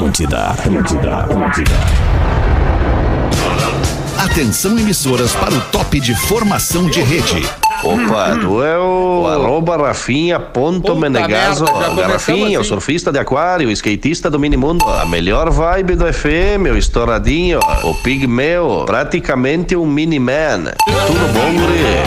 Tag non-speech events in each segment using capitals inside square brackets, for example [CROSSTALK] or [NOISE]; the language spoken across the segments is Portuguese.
Atlântida, Atlântida, Atlântida. Atenção emissoras para o top de formação de rede. Opa, tu é o arroba Rafinha ponto Menegaso. merda, Rafinha, o assim. surfista de aquário, o skatista do minimundo. A melhor vibe do FM, o estouradinho, o pigmeu, praticamente um mini-man. Tudo bom, guri?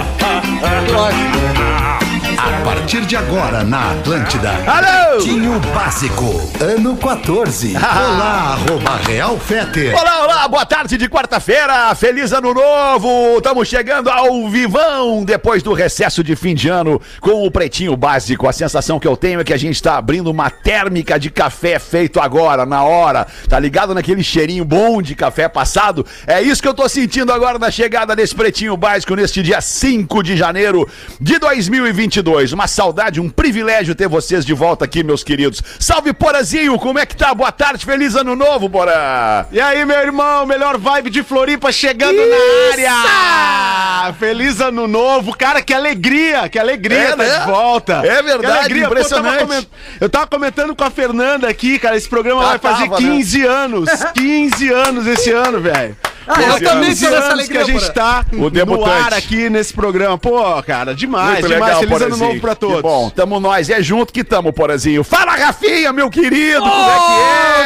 [LAUGHS] A partir de agora na Atlântida. Alô! Tinho Básico, ano 14. [LAUGHS] Olá, arroba Real Feter. Olá, olá, boa tarde de quarta-feira, feliz ano novo! Estamos chegando ao vivão depois do recesso de fim de ano com o Pretinho Básico. A sensação que eu tenho é que a gente está abrindo uma térmica de café feito agora, na hora. Tá ligado naquele cheirinho bom de café passado? É isso que eu tô sentindo agora na chegada desse Pretinho Básico neste dia 5 de janeiro de 2022. Uma saudade, um privilégio ter vocês de volta aqui, meus queridos. Salve, Porazinho! Como é que tá? Boa tarde, feliz ano novo, Porã! E aí, meu irmão, melhor vibe de Floripa chegando na área! Feliz ano novo, cara, que alegria, que alegria É, tá né? de volta. É verdade, Que Pô, impressionante. eu, tava coment- eu tava comentando com a Fernanda aqui, cara, esse programa Ah, vai fazer tava, né? 15 anos, 15 anos esse ano, velho. Ah, eu também 15 tô nessa anos que a alegria, gente tá O no debutante. ar aqui nesse programa. Pô, cara, demais, Muito demais. legal, Feliz ano Porazinho. novo pra Que todos. bom, tamo nós, é junto que tamo, Porazinho. Fala, Rafinha, meu querido, como é que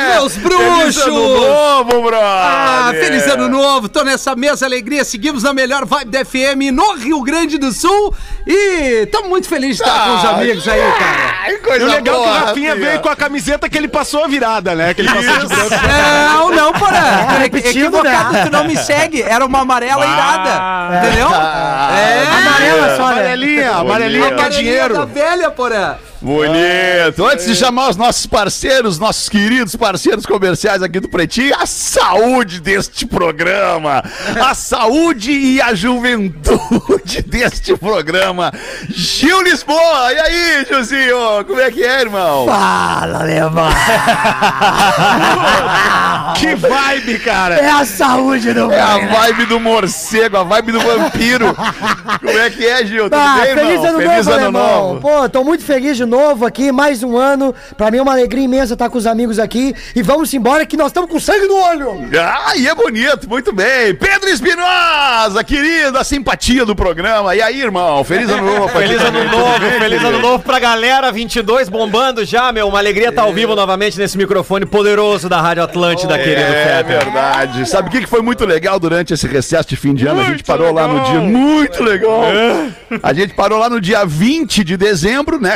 é? meus Feliz bruxos! ano novo, brother! Ah, feliz ano novo, tô nessa mesa alegria, seguimos na melhor vibe da FM no Rio Grande do Sul e estamos muito felizes de estar com os Ah, amigos aí, cara. Ai, E coisa o legal é que o boa, Rafinha veio com a camiseta que ele passou a virada, né? Que ele passou de branco. Não, não, porra. É, repetindo, equivocado, né? Tu não me segue. Era uma amarela irada. Entendeu? É. Amarela só, né? Amarelinha, amarelinha é Amarelinha dinheiro. da velha, porra. Bonito. Antes de chamar os nossos parceiros, nossos queridos parceiros comerciais aqui do Pretinho, a saúde deste programa, a saúde e a juventude [LAUGHS] deste programa. Gil Lisboa, e aí, Gilzinho? Como é que é, irmão? Fala, alemão. [LAUGHS] Que vibe, cara. É a saúde do É a vibe do morcego, a vibe do vampiro. [LAUGHS] Como é que é, Gil? Tudo Ah, bem, feliz irmão? ano Feliz novo, ano alemão. novo. Pô, tô muito feliz de novo aqui, mais um ano. Pra mim é uma alegria imensa estar com os amigos aqui. E vamos embora que nós estamos com sangue no olho. Ah, e é bonito, muito bem. Pedro Espinosa, querido, a simpatia do programa. E aí, irmão? Feliz ano novo. pra Feliz ano novo, feliz ano novo pra galera, 22 bombando já, meu. Uma alegria estar ao vivo novamente nesse microfone poderoso da Rádio Atlântida, querido É verdade. Sabe o que que foi muito legal durante esse recesso de fim de ano? a gente parou lá no dia. Muito legal. A gente parou lá no dia 20 de dezembro, né?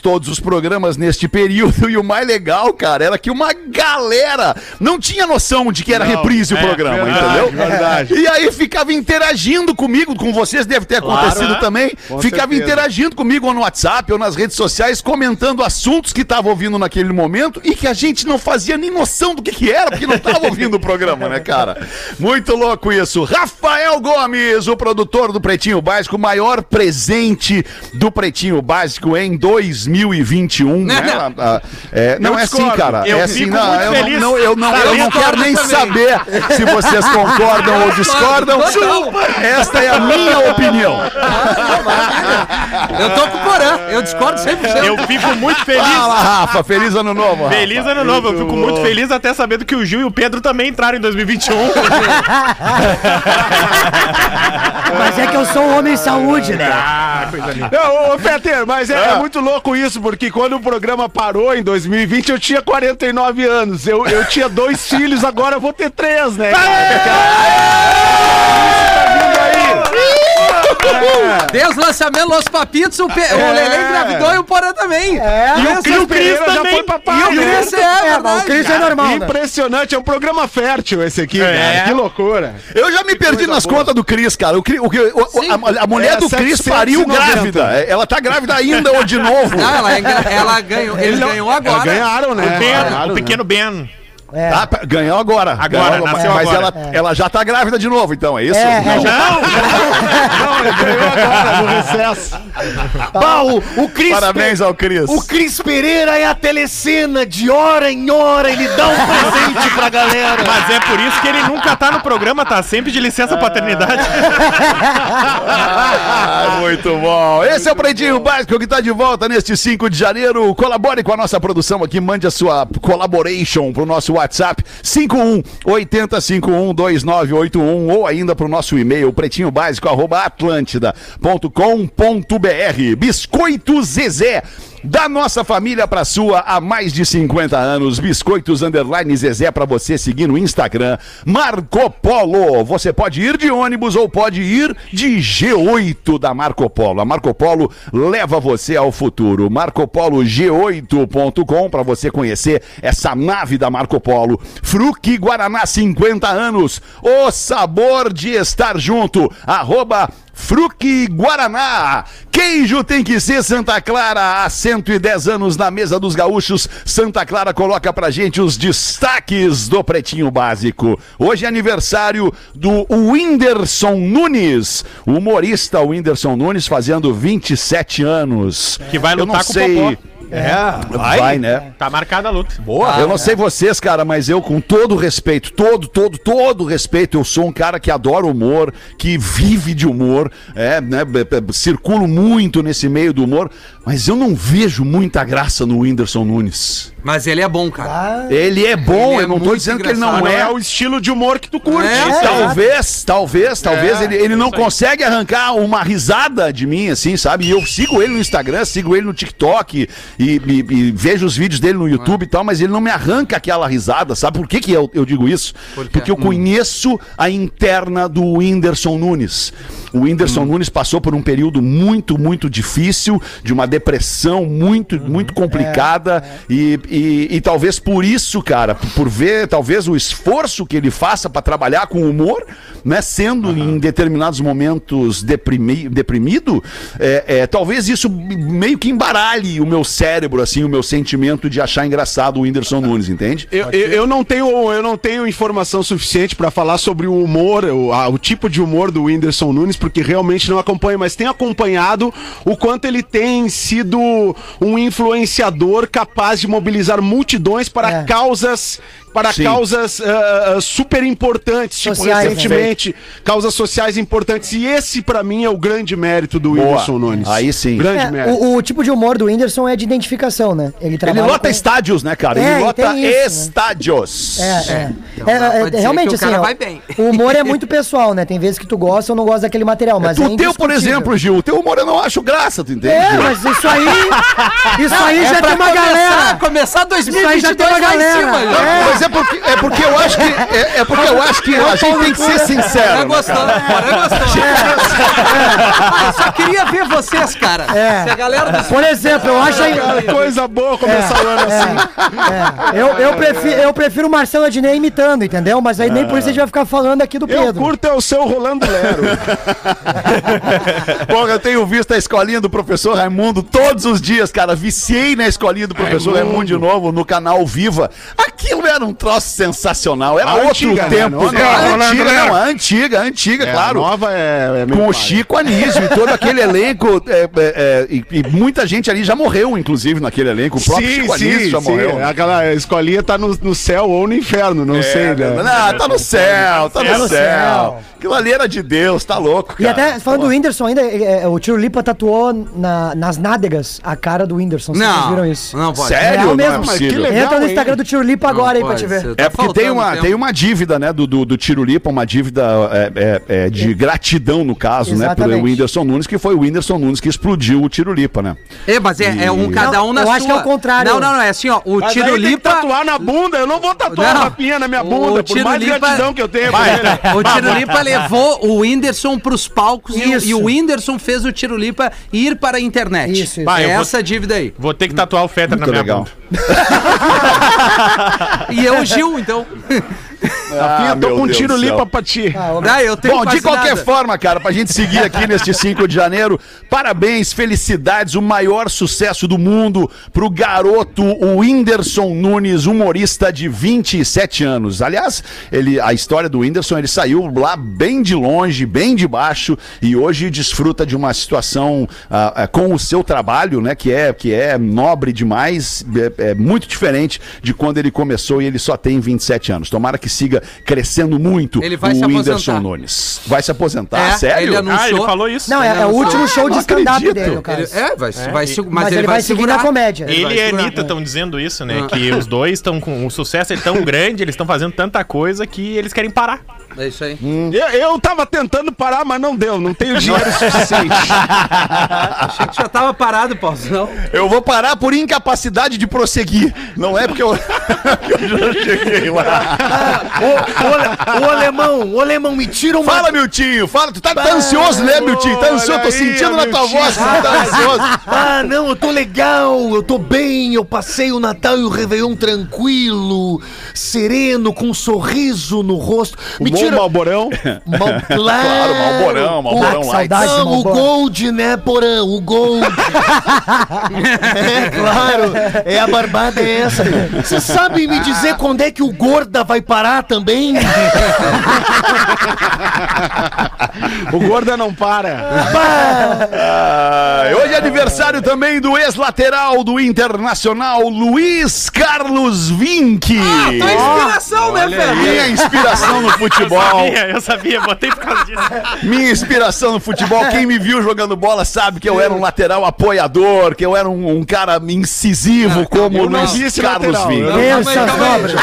Todos os programas neste período. [LAUGHS] E o mais legal, cara, era que uma galera não tinha noção de que era reprise o programa, verdade, entendeu? verdade. [LAUGHS] E aí ficava interagindo comigo, com vocês deve ter acontecido né? também. ficava certeza. interagindo comigo ou no WhatsApp ou nas redes sociais, comentando assuntos que estavam ouvindo naquele momento e que a gente não fazia nem noção do que, que era, porque não estava ouvindo o programa, né, cara? Muito louco isso. Rafael Gomes, o produtor do Pretinho Básico, o maior presente do Pretinho Básico em 2021, né? Não. Ah, ah, é, não é assim, cara. Eu é assim, fico não, muito eu feliz. não, eu não, eu não quero nem saber se vocês concordam ou discordam. Esta é a minha opinião. Eu tô com o Porã. Eu discordo 100%. Eu fico muito feliz. Fala, Rafa. Feliz ano novo. Rafa. Feliz ano novo. Eu fico muito feliz até sabendo que o Gil e o Pedro também entraram em 2021. Mas é que eu sou um homem saúde, né? ah, coisa linda. Não, ô, Peter, mas é, é muito louco isso, porque quando o programa parou em 2020, eu tinha 49 anos. Eu, eu tinha dois filhos, agora eu vou ter três, né? Desde o lançamento Los Papitos, o, Pe... o Lele engravidou e o Porã também. É. E o Cris Pereira já também. foi papai. E o né? Cris é, É, mas o. Cris é normal, né? Impressionante, é um programa fértil esse aqui, cara. Que loucura. Eu já me perdi nas contas do Cris, cara. O, o, o- o- a, a mulher É, do Cris 790. pariu grávida. É, Ela tá grávida ainda ou de novo? Ah, ela, ela ganhou. Ele ganhou agora. Ganharam, né? Ben, Ganharam, o né? pequeno Ben. É. Tá, ganhou agora. Agora, Ganhou nasceu mas agora. Ela, ela já tá grávida de novo, então, é isso? É, Não. é, [LAUGHS] Não, ele ganhou agora no recesso. Bah, o, o Cris. Parabéns ao Cris. O Cris Pereira é a telecena. De hora em hora ele dá um presente pra galera. Mas é por isso que ele nunca tá no programa, tá sempre de licença paternidade. Ah, [LAUGHS] muito bom. Esse é o Pretinho Básico que tá de volta neste 5 de janeiro. Colabore com a nossa produção aqui, mande a sua collaboration pro nosso WhatsApp 51 80 51 2981 ou ainda pro nosso e-mail pretinhobásico atlântida.com.br. Biscoito Zezé. Da nossa família pra sua há mais de 50 anos. Biscoitos Underline Zezé pra você seguir no Instagram. Marco Polo. Você pode ir de ônibus ou pode ir de G8 da Marco Polo. A Marco Polo leva você ao futuro. MarcoPoloG8.com pra você conhecer essa nave da Marco Polo. Fruque Guaraná 50 anos. O sabor de estar junto. Arroba Fruque Guaraná. Queijo tem que ser Santa Clara. Há 110 anos na mesa dos gaúchos. Santa Clara coloca pra gente os destaques do Pretinho Básico. Hoje é aniversário do Whindersson Nunes. Humorista Whindersson Nunes fazendo 27 anos. Que vai Eu lutar não com o sei... Popó. Vai, vai, né? Tá marcada a luta. Boa. Eu não sei vocês, cara, mas eu, com todo respeito, todo, todo, todo respeito, eu sou um cara que adora humor, que vive de humor, é, né? Circulo muito nesse meio do humor, mas eu não vejo muita graça no Whindersson Nunes. Mas ele é bom, cara. Ele é bom, Ele é eu não tô dizendo que ele não não é. é o estilo de humor que tu curte. É, Talvez, talvez, talvez ele, ele não consegue arrancar uma risada de mim, assim, sabe? E eu sigo ele no Instagram, sigo ele no TikTok e, e- e vejo os vídeos dele no YouTube e tal, mas ele não me arranca aquela risada, sabe? Por que, que eu, eu digo isso? Porque eu conheço a interna do Whindersson Nunes. O Whindersson Nunes passou por um período muito, muito difícil, de uma depressão muito, muito complicada. E, e, e talvez por isso, cara, por ver talvez o esforço que ele faça para trabalhar com humor, né? Sendo em determinados momentos deprimi, deprimido, é, é, talvez isso meio que embaralhe o meu cérebro, assim, o meu sentimento de achar engraçado o Whindersson [LAUGHS] Nunes, entende? Eu, eu, eu não tenho, eu não tenho informação suficiente pra falar sobre o humor, o, a- o tipo de humor do Whindersson Nunes, porque realmente não acompanho, mas tenho acompanhado o quanto ele tem sido um influenciador capaz de mobilizar multidões para É. causas para Sim. causas ah, super importantes, tipo Sociais, recentemente, causas sociais importantes. E esse pra mim é o grande mérito do Boa. Whindersson Nunes. Aí sim. Grande É, mérito. o, o tipo de humor do Whindersson é de identificação, né? Ele Ele lota com- estádios, né, cara? É, Ele lota isso, né? estádios. É, é. Então É, dá pra é, realmente, o assim, cara ó, vai bem. o humor é muito pessoal, né? Tem vezes que tu gosta ou não gosta daquele material, mas é o teu, por exemplo, Gil, o teu humor eu não acho graça, tu entende? É, mas isso aí. [LAUGHS] Isso aí É já tem uma começar, galera. Começar Isso aí já 2022 tem uma galera. cima. É. Mas é porque, é porque eu acho que é, é porque eu acho que a gente tem que ser sincero. Né, gostou, cara? Porã gostou. [LAUGHS] Eu só queria ver vocês, cara. É. Se a galera dos Por exemplo, eu acho aí. Cara, coisa boa começar o ano assim. É, eu, eu, prefiro, eu prefiro o Marcelo Adnet imitando, entendeu? Mas aí nem por isso a gente vai ficar falando aqui do Eu Pedro. curto é o seu Rolando Lero. [LAUGHS] Porra, eu tenho visto a escolinha do professor Raimundo todos os dias, cara. Viciei na escolinha do professor Raimundo, de novo no canal Viva. Aquilo era um troço sensacional. Era A outro antiga, né? tempo. Não, né? não, A Rolando antiga, não, a antiga, a antiga, A claro. nova é, é Com o. Chico Anísio e todo aquele elenco. é, é, é, e, e muita gente ali já morreu, inclusive, naquele elenco. O próprio Sim, Chico Anísio sim, já sim. morreu. Aquela escolinha tá no, no céu ou no inferno, não sei, né? Não, tá no céu, tá no no céu. céu. Aquilo ali era de Deus, tá louco, E cara. até falando do Whindersson ainda, é, é, o Tiro Lipa tatuou na- nas nádegas a cara do Whindersson. Vocês Não, viram isso? não pode. Sério? Real Não é mesmo. possível. Mas que legal, Entra no hein? Instagram do Tiro Lipa agora aí pra ver. É porque tem uma, tem uma dívida, né, do, do, do Tiro Lipa, uma dívida é, é, é, de gratidão, no caso, né, Exatamente. pelo Whindersson Nunes, que foi o Whindersson Nunes que explodiu o Tiro Lipa, né? É, mas é, é um cada um Não, na eu sua. acho que é o contrário. Não, não, não. É assim, ó. O Mas Tiro aí tem que Lipa. tatuar na bunda, eu não vou tatuar Não. uma pinha na minha O bunda, por Tiro mais Lipa- gratidão que eu tenha por ele. [LAUGHS] O Tiro Lipa levou o Whindersson pros palcos e, o- Isso. e o Whindersson fez o Tiro Lipa ir para a internet. Isso, isso. Vai, é eu vou- essa dívida aí. Vou ter que tatuar o Fetter na minha legal. bunda. [LAUGHS] E eu, o Gil, então. [LAUGHS] Rafinha, tô com um tiro céu. limpa pra ti. Ah, eu tenho Bom, de qualquer nada. forma, cara, pra gente seguir aqui neste 5 de janeiro, parabéns, felicidades, o maior sucesso do mundo pro garoto, o Whindersson Nunes, humorista de 27 anos. Aliás, ele, a história do Whindersson, ele saiu lá bem de longe, bem de baixo, e hoje desfruta de uma situação ah, ah, com o seu trabalho, né, que é, que é nobre demais, é, é muito diferente de quando ele começou e ele só tem 27 anos. Tomara que siga crescendo muito Ele vai o Whindersson. Nunes. Vai se aposentar? É, Sério? ele anunciou- Ah, ele falou isso. Não, é, é o último show de stand-up dele, no caso. Ele- é, vai, vai, se- mas, Mas ele vai seguir segurar. na comédia. Ele vai Ele e a. Anitta estão dizendo isso, né? Que os dois estão com. O sucesso é tão grande, eles estão fazendo tanta coisa que eles querem parar. É isso aí. Eu, eu tava tentando parar, mas não deu. Não tenho dinheiro [LAUGHS] suficiente. Achei que já tava parado, Paulo. Não. Eu vou parar por incapacidade de prosseguir. Não é porque eu, [LAUGHS] eu já cheguei lá. Ô, ô, ale- ô, alemão, ô alemão, me tira uma. Fala, Miltinho. Fala. Tu tá, tá ansioso, né, Miltinho? Tá ansioso. Tô aí, sentindo na tua voz que tu tá ansioso. [LAUGHS] Ah, não, eu tô legal, eu tô bem, eu passei o Natal e o Réveillon tranquilo, sereno, com um sorriso no rosto. Me Bom malborão. [LAUGHS] Mal... Claro, Claro, Malborão, Malborão o... Light. Saudade Não, o. Gold, né, Porã? O Gold. é, claro. É a barbada é essa. Você sabe me dizer quando é que o Gorda vai parar também? O gorda não para. Ah, hoje é aniversário também do ex-lateral do Internacional, Luiz Carlos Vinck. Tua inspiração, né, Fê? Minha inspiração no Eu futebol. sabia, eu sabia, botei por causa disso. Minha inspiração no futebol, quem me viu jogando bola sabe que eu era um lateral apoiador, que eu era um, um cara incisivo como eu o não vi esse Carlos lateral, nobres. [LAUGHS]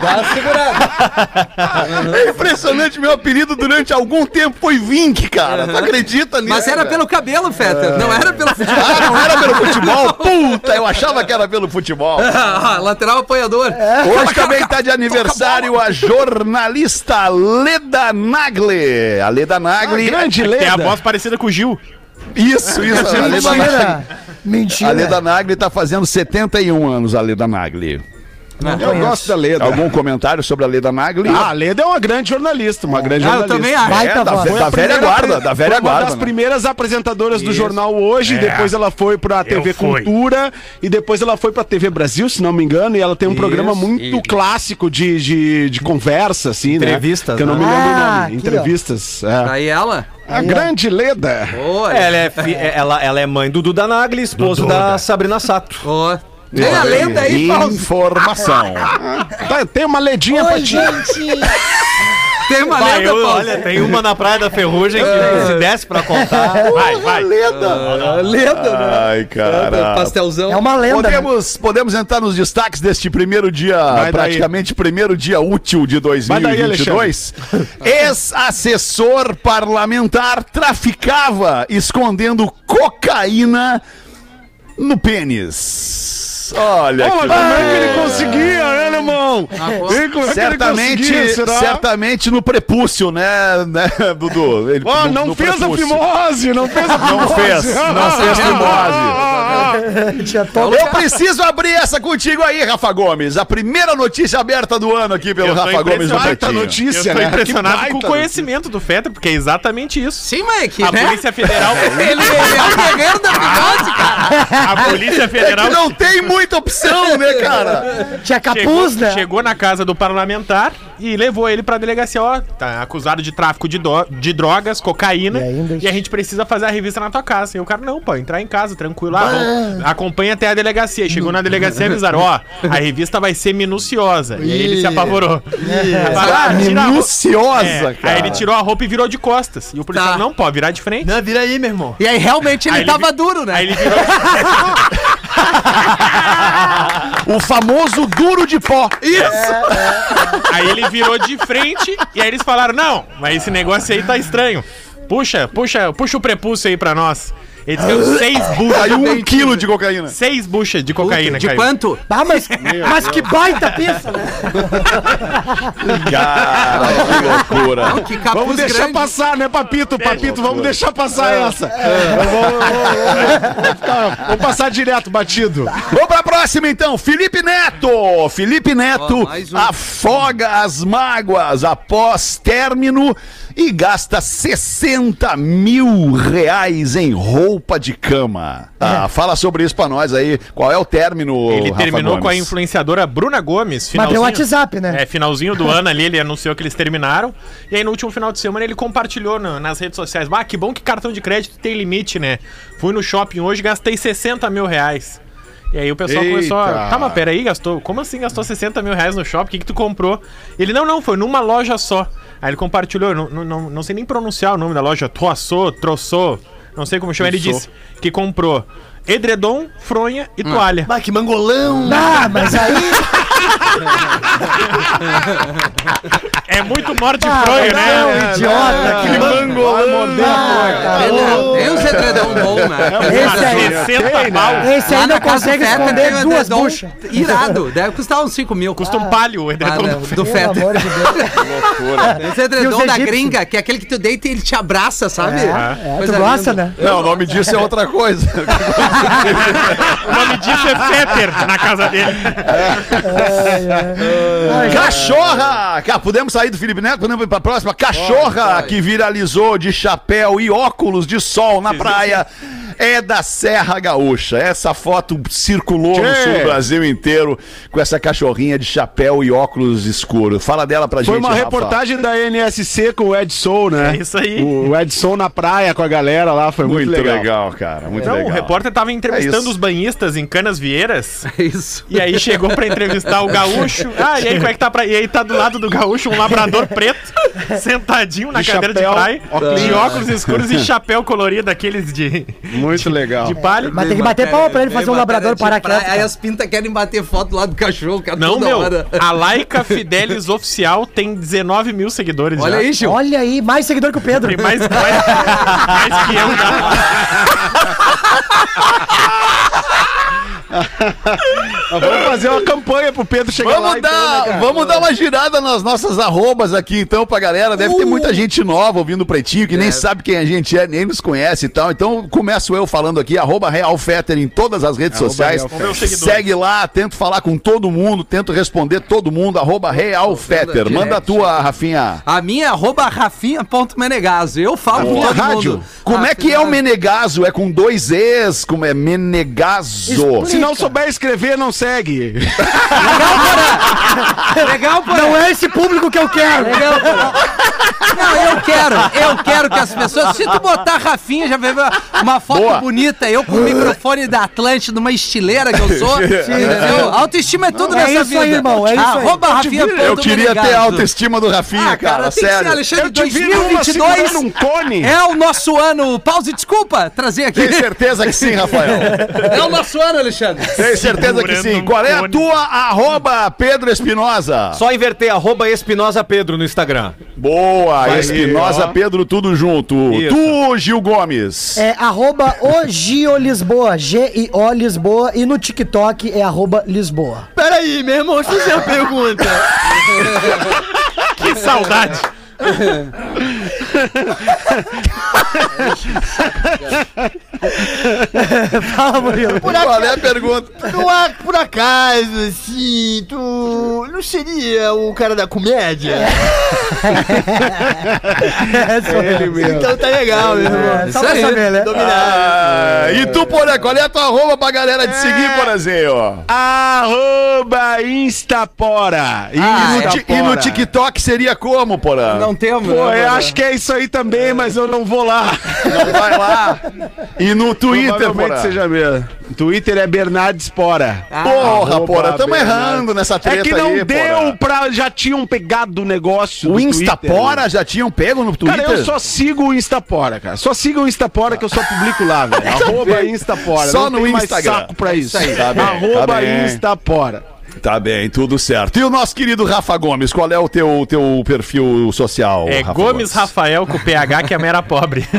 Dá uma segurada. É impressionante, meu apelido durante algum tempo foi Vink, cara. Tu acredita nisso? Mas era cara? pelo cabelo, Feta. Não era pelo futebol. [LAUGHS] Ah, não era pelo futebol? [LAUGHS] Puta, eu achava que era pelo futebol. Ah, lateral apoiador. Hoje também tá de aniversário a jornalista Leda Nagli. A Leda Nagli. Grande Tem a leda. voz parecida com o Gil. Isso, isso. A Leda Nagli. Mentira. Mentira. A Leda Nagli tá fazendo 71 anos, a Leda Nagli. Eu gosto da Leda. Algum comentário sobre a Leda Nagli? Ah, a Leda é uma grande jornalista, uma grande Ah, eu jornalista. também acho. É, tá da, da a velha guarda, da velha foi uma guarda. das né? primeiras apresentadoras do Isso. jornal hoje, É. depois ela foi pra TV fui. Cultura e depois ela foi pra TV Brasil, se não me engano, e ela tem um programa muito clássico de, de, de conversa, assim, Entrevistas, né? Que eu não né? me lembro Ah, o nome. ó. Entrevistas. é. Aí ela. A grande Leda. Ela é, fi- é- ela, ela é mãe do Duda Nagli, esposo Duda. da Sabrina Sato. Ó. Tem a lenda aí, Paulo. Informação. [LAUGHS] Tá, tem uma ledinha pra ti. Tem uma Vai, lenda, eu- Paulo. olha, tem uma na Praia da Ferrugem que se desse pra contar. [LAUGHS] Vai, vai. Ah, lenda, né? Ai, cara. Pastelzão. É uma lenda. né? Podemos, podemos entrar nos destaques deste primeiro dia, Vai daí. praticamente primeiro dia útil de Vai daí, 2022. Ex-assessor parlamentar traficava escondendo cocaína no pênis. Olha Pô, que como é que ele conseguia, né, irmão? Ah, é que ele Certamente, conseguia, será? certamente no prepúcio, né, né Dudu? Ele- Ó, no- não no fez a prepúcio. fimose, não fez a fimose. Não fez, não fez [LAUGHS] fimose. [LAUGHS] Eu preciso abrir essa contigo aí, Rafa Gomes. A primeira notícia aberta do ano aqui pelo Eu Rafa Gomes no Pretinho. Eu notícia, tô né? impressionado Que com o conhecimento do Fetter, porque é exatamente isso. Sim, Mike, A né? Polícia Federal. Ele, ele é o guerreiro da fimose, [LAUGHS] cara. A Polícia É Federal que não tem muita opção, né, cara? Tinha chegou, capuz, né? chegou na casa do parlamentar e levou ele pra delegacia. Ó, tá acusado de tráfico de, do- de drogas, cocaína. E ainda- E a gente precisa fazer a revista na tua casa. E o cara, não, pô, entrar em casa, tranquilo. Ah, vamos, acompanha até a delegacia. Chegou na delegacia e avisaram: ó, a revista vai ser minuciosa. E aí ele se apavorou. Falaram, "Ah, tira a roupa." Minuciosa, É, cara. Aí ele tirou a roupa e virou de costas. E o policial, Tá. não, pode virar de frente. Não, vira aí, meu irmão. E aí, realmente, ele Aí ele tava vi- duro, né? Aí ele virou. [LAUGHS] [LAUGHS] O famoso duro de pó. Isso! Aí ele virou de frente e aí eles falaram: não, mas esse negócio aí tá estranho. Puxa, puxa, puxa o prepúcio aí pra nós. Ele deu seis [LAUGHS] buchas. Caiu um quilo de cocaína. Seis buchas de cocaína, De caiu. quanto? Ah, mas, [LAUGHS] mas que baita pensa, né? [LAUGHS] Cara, que loucura. Não, que capuz Vamos deixar grande. passar, né, Papito? Papito, vamos deixar passar essa. Vamos, vamos- vamos- vamos ficar- vamos passar direto, batido. Vamos pra próxima então, Felipe Neto. Felipe Neto Ó, mais um. afoga as mágoas após término e gasta 60 mil reais em roupa de cama. Ah, fala sobre isso pra nós aí. Qual é o término, Ele Rafa terminou com a Gomes? influenciadora Bruna Gomes. Mas Finalzinho, pelo WhatsApp, né? É, finalzinho do ano ali, ele anunciou que eles terminaram. E aí no último final de semana ele compartilhou na- nas redes sociais. Ah, que bom que cartão de crédito tem limite, né? Fui no shopping hoje gastei 60 mil reais. E aí o pessoal começou a. Eita. Tá, mas peraí, gastou. Como assim gastou 60 mil reais no shopping? O que, que tu comprou? Ele, não, não, foi numa loja só. Aí ele compartilhou, não, não, não, sei nem pronunciar o nome da loja, Troassô, Troçô, não sei como chama. Ele disse que comprou edredom, fronha e toalha. Bah, que mangolão. Ah, mas aí. [LAUGHS] [LAUGHS] É muito morte Ah, fronha, não, né? idiota. Que mangolão. Ah, Tem, louco. tem uns edredom bom, né? Esse aí, 60 pau. esse aí Lá não na casa do consegue Fetter esconder tem um duas edredom buchas. Irado. Deve custar uns 5 mil. Custa um palho o Ah, edredom né, do do Pelo Fetter. amor de Deus. [LAUGHS] Esse edredom E os da gringa, que é aquele que tu deita e ele te abraça, sabe? É, tu Coisa gosta, linda. né? Não, o nome disso é outra coisa. [LAUGHS] O nome disso é Fetter na casa dele. Cachorra! Cara, podemos sair do Felipe Neto? Podemos ir pra próxima? Cachorra que viralizou de chapéu e óculos de sol na praia é da Serra Gaúcha. Essa foto circulou no Tchê. sul do Brasil inteiro com essa cachorrinha de chapéu e óculos escuros. Fala dela pra Foi gente, uma Rafa. reportagem da NSC com o Ed Soul, né? É isso aí. O Ed Soul na praia com a galera lá, foi muito, Muito legal. legal. cara. Muito Não, legal. o repórter tava É entrevistando isso. os banhistas em Canas Vieiras. [LAUGHS] É isso. E aí chegou pra entrevistar o gaúcho. [LAUGHS] Ah, e aí como é que tá pra... E aí tá do lado do gaúcho um labrador preto, [LAUGHS] sentadinho na De cadeira chapéu, de praia, óculos. de óculos escuros e chapéu colorido, aqueles de, Muito legal. de palha. Mas tem que bater palma pra ele fazer um labrador parar quieto. Aí as pintas querem bater foto lá do cachorro, cara, Não, meu, hora. a Laika Fidelis Oficial tem 19 mil seguidores Olha já. aí, Gil. Olha aí, mais seguidor que o Pedro. Tem mais, mais, mais que eu já. Nós [LAUGHS] [LAUGHS] Vamos fazer uma campanha pro Pedro chegar lá. Vamos então, dar, né, cara? vamos dar uma girada nas nossas arrobas aqui, então, pra galera. Deve ter muita gente nova ouvindo o Pretinho, que nem sabe quem a gente é, nem nos conhece e tal. Então, começo eu falando aqui, arroba Real Fetter em todas as redes sociais. Meus seguidores. Segue lá, tento falar com todo mundo, tento responder todo mundo, arroba Real Fetter. direct. Manda a tua, Rafinha. A minha é arroba rafinha.menegaso. Eu falo com minha todo rádio. mundo. Como é que é o Menegaso? É com dois Es? Como é Menegaso? Se não souber escrever, não segue. Legal, pô. Não é esse público que eu quero. Não, eu quero, eu quero que as pessoas. Se tu botar Rafinha, já vê uma foto Boa. bonita, eu com o microfone da Atlântida, numa estileira que eu sou. entendeu? Autoestima é tudo É nessa isso vida. aí, irmão, é isso aí. Arroba Rafinha. Eu queria ter a autoestima do Rafinha, Ah, cara, cara, sério. Alexandre, Eu te vi numa 2022 segurando um cone. é o nosso ano. Pause, desculpa, trazer aqui. Tem certeza que sim, Rafael? É o nosso ano, Alexandre. Tem certeza que sim. Qual é a tua arroba Pedro Espinosa? Só inverter, arroba Espinosa Pedro no Instagram. Boa, Espinosa. Pedro, tudo junto. Isso. Tu, Gil Gomes. É arroba o Gio Lisboa, G-I-O Lisboa, e no TikTok é arroba Lisboa. Peraí, meu irmão, deixa eu fazer uma pergunta. [LAUGHS] Que saudade. [LAUGHS] [LAUGHS] Fala, Murilo. Por, Qual é a pergunta? tu, por acaso, assim, tu não seria o cara da comédia? É, [LAUGHS] sou Ele mesmo. Então tá legal, meu irmão. É, só Isso pra saber, né? Ah, e tu, Porã, qual é a tua arroba pra galera te seguir, Porazinho? Arroba Instapora. E no, Instapora. e no TikTok seria como, Porã? Não temos. Pô, né, eu acho que é isso aí também, mas eu não vou lá. Não vai lá. E no Twitter, Provavelmente Porã? seja mesmo. Twitter é Bernardo Espora. Porra, Arroba Porã, tamo errando nessa treta É que não aí, deu Porã. pra. Já tinham pegado o negócio. O Instapora Twitter. já tinham pego no Twitter? Cara, eu só sigo o Instapora, cara. Só siga o Instapora que eu só publico lá, velho. [LAUGHS] Arroba Instapora. Só não no tem mais Instagram. saco pra isso. Tá bem, Arroba tá. Instapora. Tá bem, tudo certo. E o nosso querido Rafa Gomes, qual é o teu, teu perfil social? É Rafa Gomes Rafael com PH, que a mãe era pobre. [LAUGHS]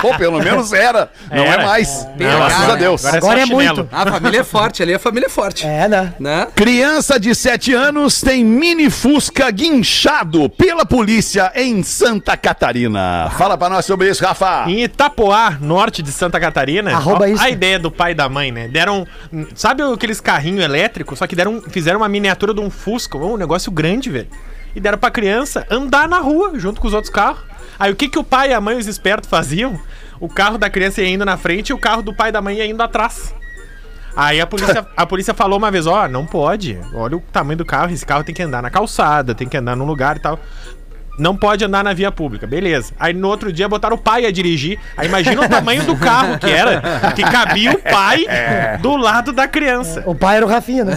Pô, pelo menos era. Não Era. é mais. Não, Graças agora- a Deus. Agora é Agora só é muito. A família é forte, ali a família é forte. É, né? Né? Criança de 7 anos tem mini Fusca guinchado pela polícia em Santa Catarina. Fala pra nós sobre isso, Rafa. Em Itapoá, norte de Santa Catarina, Arroba ó, isso. a ideia do pai e da mãe, né? Deram. Sabe aqueles carrinhos elétricos? Só que deram, fizeram uma miniatura de um Fusca, um negócio grande, velho. E deram pra criança andar na rua junto com os outros carros. Aí o que, que o pai e a mãe, os espertos, faziam? O carro da criança ia indo na frente e o carro do pai e da mãe ia indo atrás. Aí a polícia, [LAUGHS] a polícia falou uma vez, ó, não pode. Olha o tamanho do carro, esse carro tem que andar na calçada, tem que andar num lugar e tal. Não pode andar na via pública, beleza. Aí no outro dia botaram o pai a dirigir. Aí imagina o tamanho do carro que era, que cabia o pai do lado da criança. O pai era o Rafinha, né?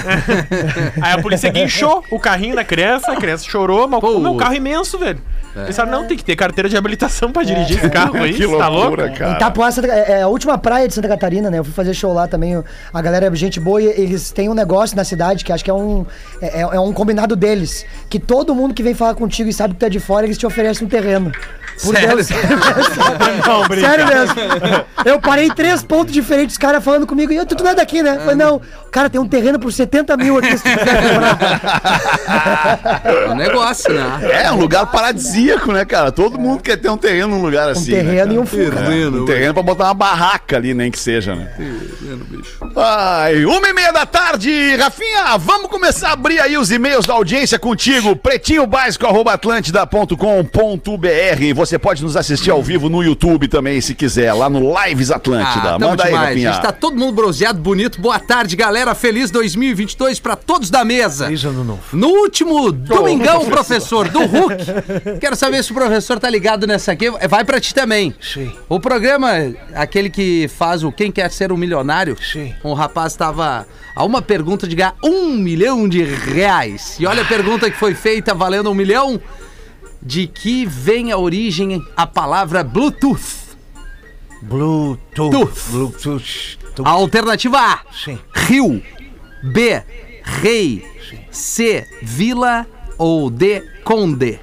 Aí a polícia guinchou o carrinho da criança, a criança chorou, mas o meu carro é imenso, velho. Eles Pensaram, não, tem que ter carteira de habilitação pra dirigir esse carro aí, Que você tá louco? loucura, cara. Itapuá Santa- é é a última praia de Santa Catarina, né? Eu fui fazer show lá também. A galera é gente boa e eles têm um negócio na cidade que acho que é um, é, é um combinado deles. Que todo mundo que vem falar contigo e sabe que tu é de fora, eles te oferecem um terreno. Por Sério? Deus. Sério mesmo. [LAUGHS] Eu parei três pontos diferentes, os caras falando comigo. E eu, tu, não é daqui, né? Eu falei, não, cara, tem um terreno por 70 mil aqui se tu quiser comprar. É um negócio, né? É um lugar paradisíaco, né, cara? Todo mundo quer ter um terreno num lugar Um assim. né, terreno cara? e um fuca. É, um terreno pra botar uma barraca ali, nem que seja, né? Ai, uma e meia da tarde, Rafinha, vamos começar a abrir aí os e-mails da audiência contigo, pretinho básico, arroba atlântida.com.br. Você pode nos assistir ao vivo no YouTube também, se quiser, lá no Lives Atlântida. Ah, Manda aí, demais. Rafinha. A gente tá todo mundo bronzeado, bonito. Boa tarde, galera. Feliz 2022 pra todos da mesa. Feliz ano novo. No último domingão, professor, do Hulk. Quero saber se o professor tá ligado nessa aqui. Vai pra ti também. Sim. O programa, aquele que faz o Quem Quer Ser um Milionário. Sim. Um rapaz tava a uma pergunta de ganhar um milhão de reais. E olha a pergunta que foi feita valendo um milhão. De que vem a origem a palavra Bluetooth? Bluetooth. Tooth. Bluetooth. A alternativa A. Sim. Rio. B. Rei. C. Vila. Ou D. Conde.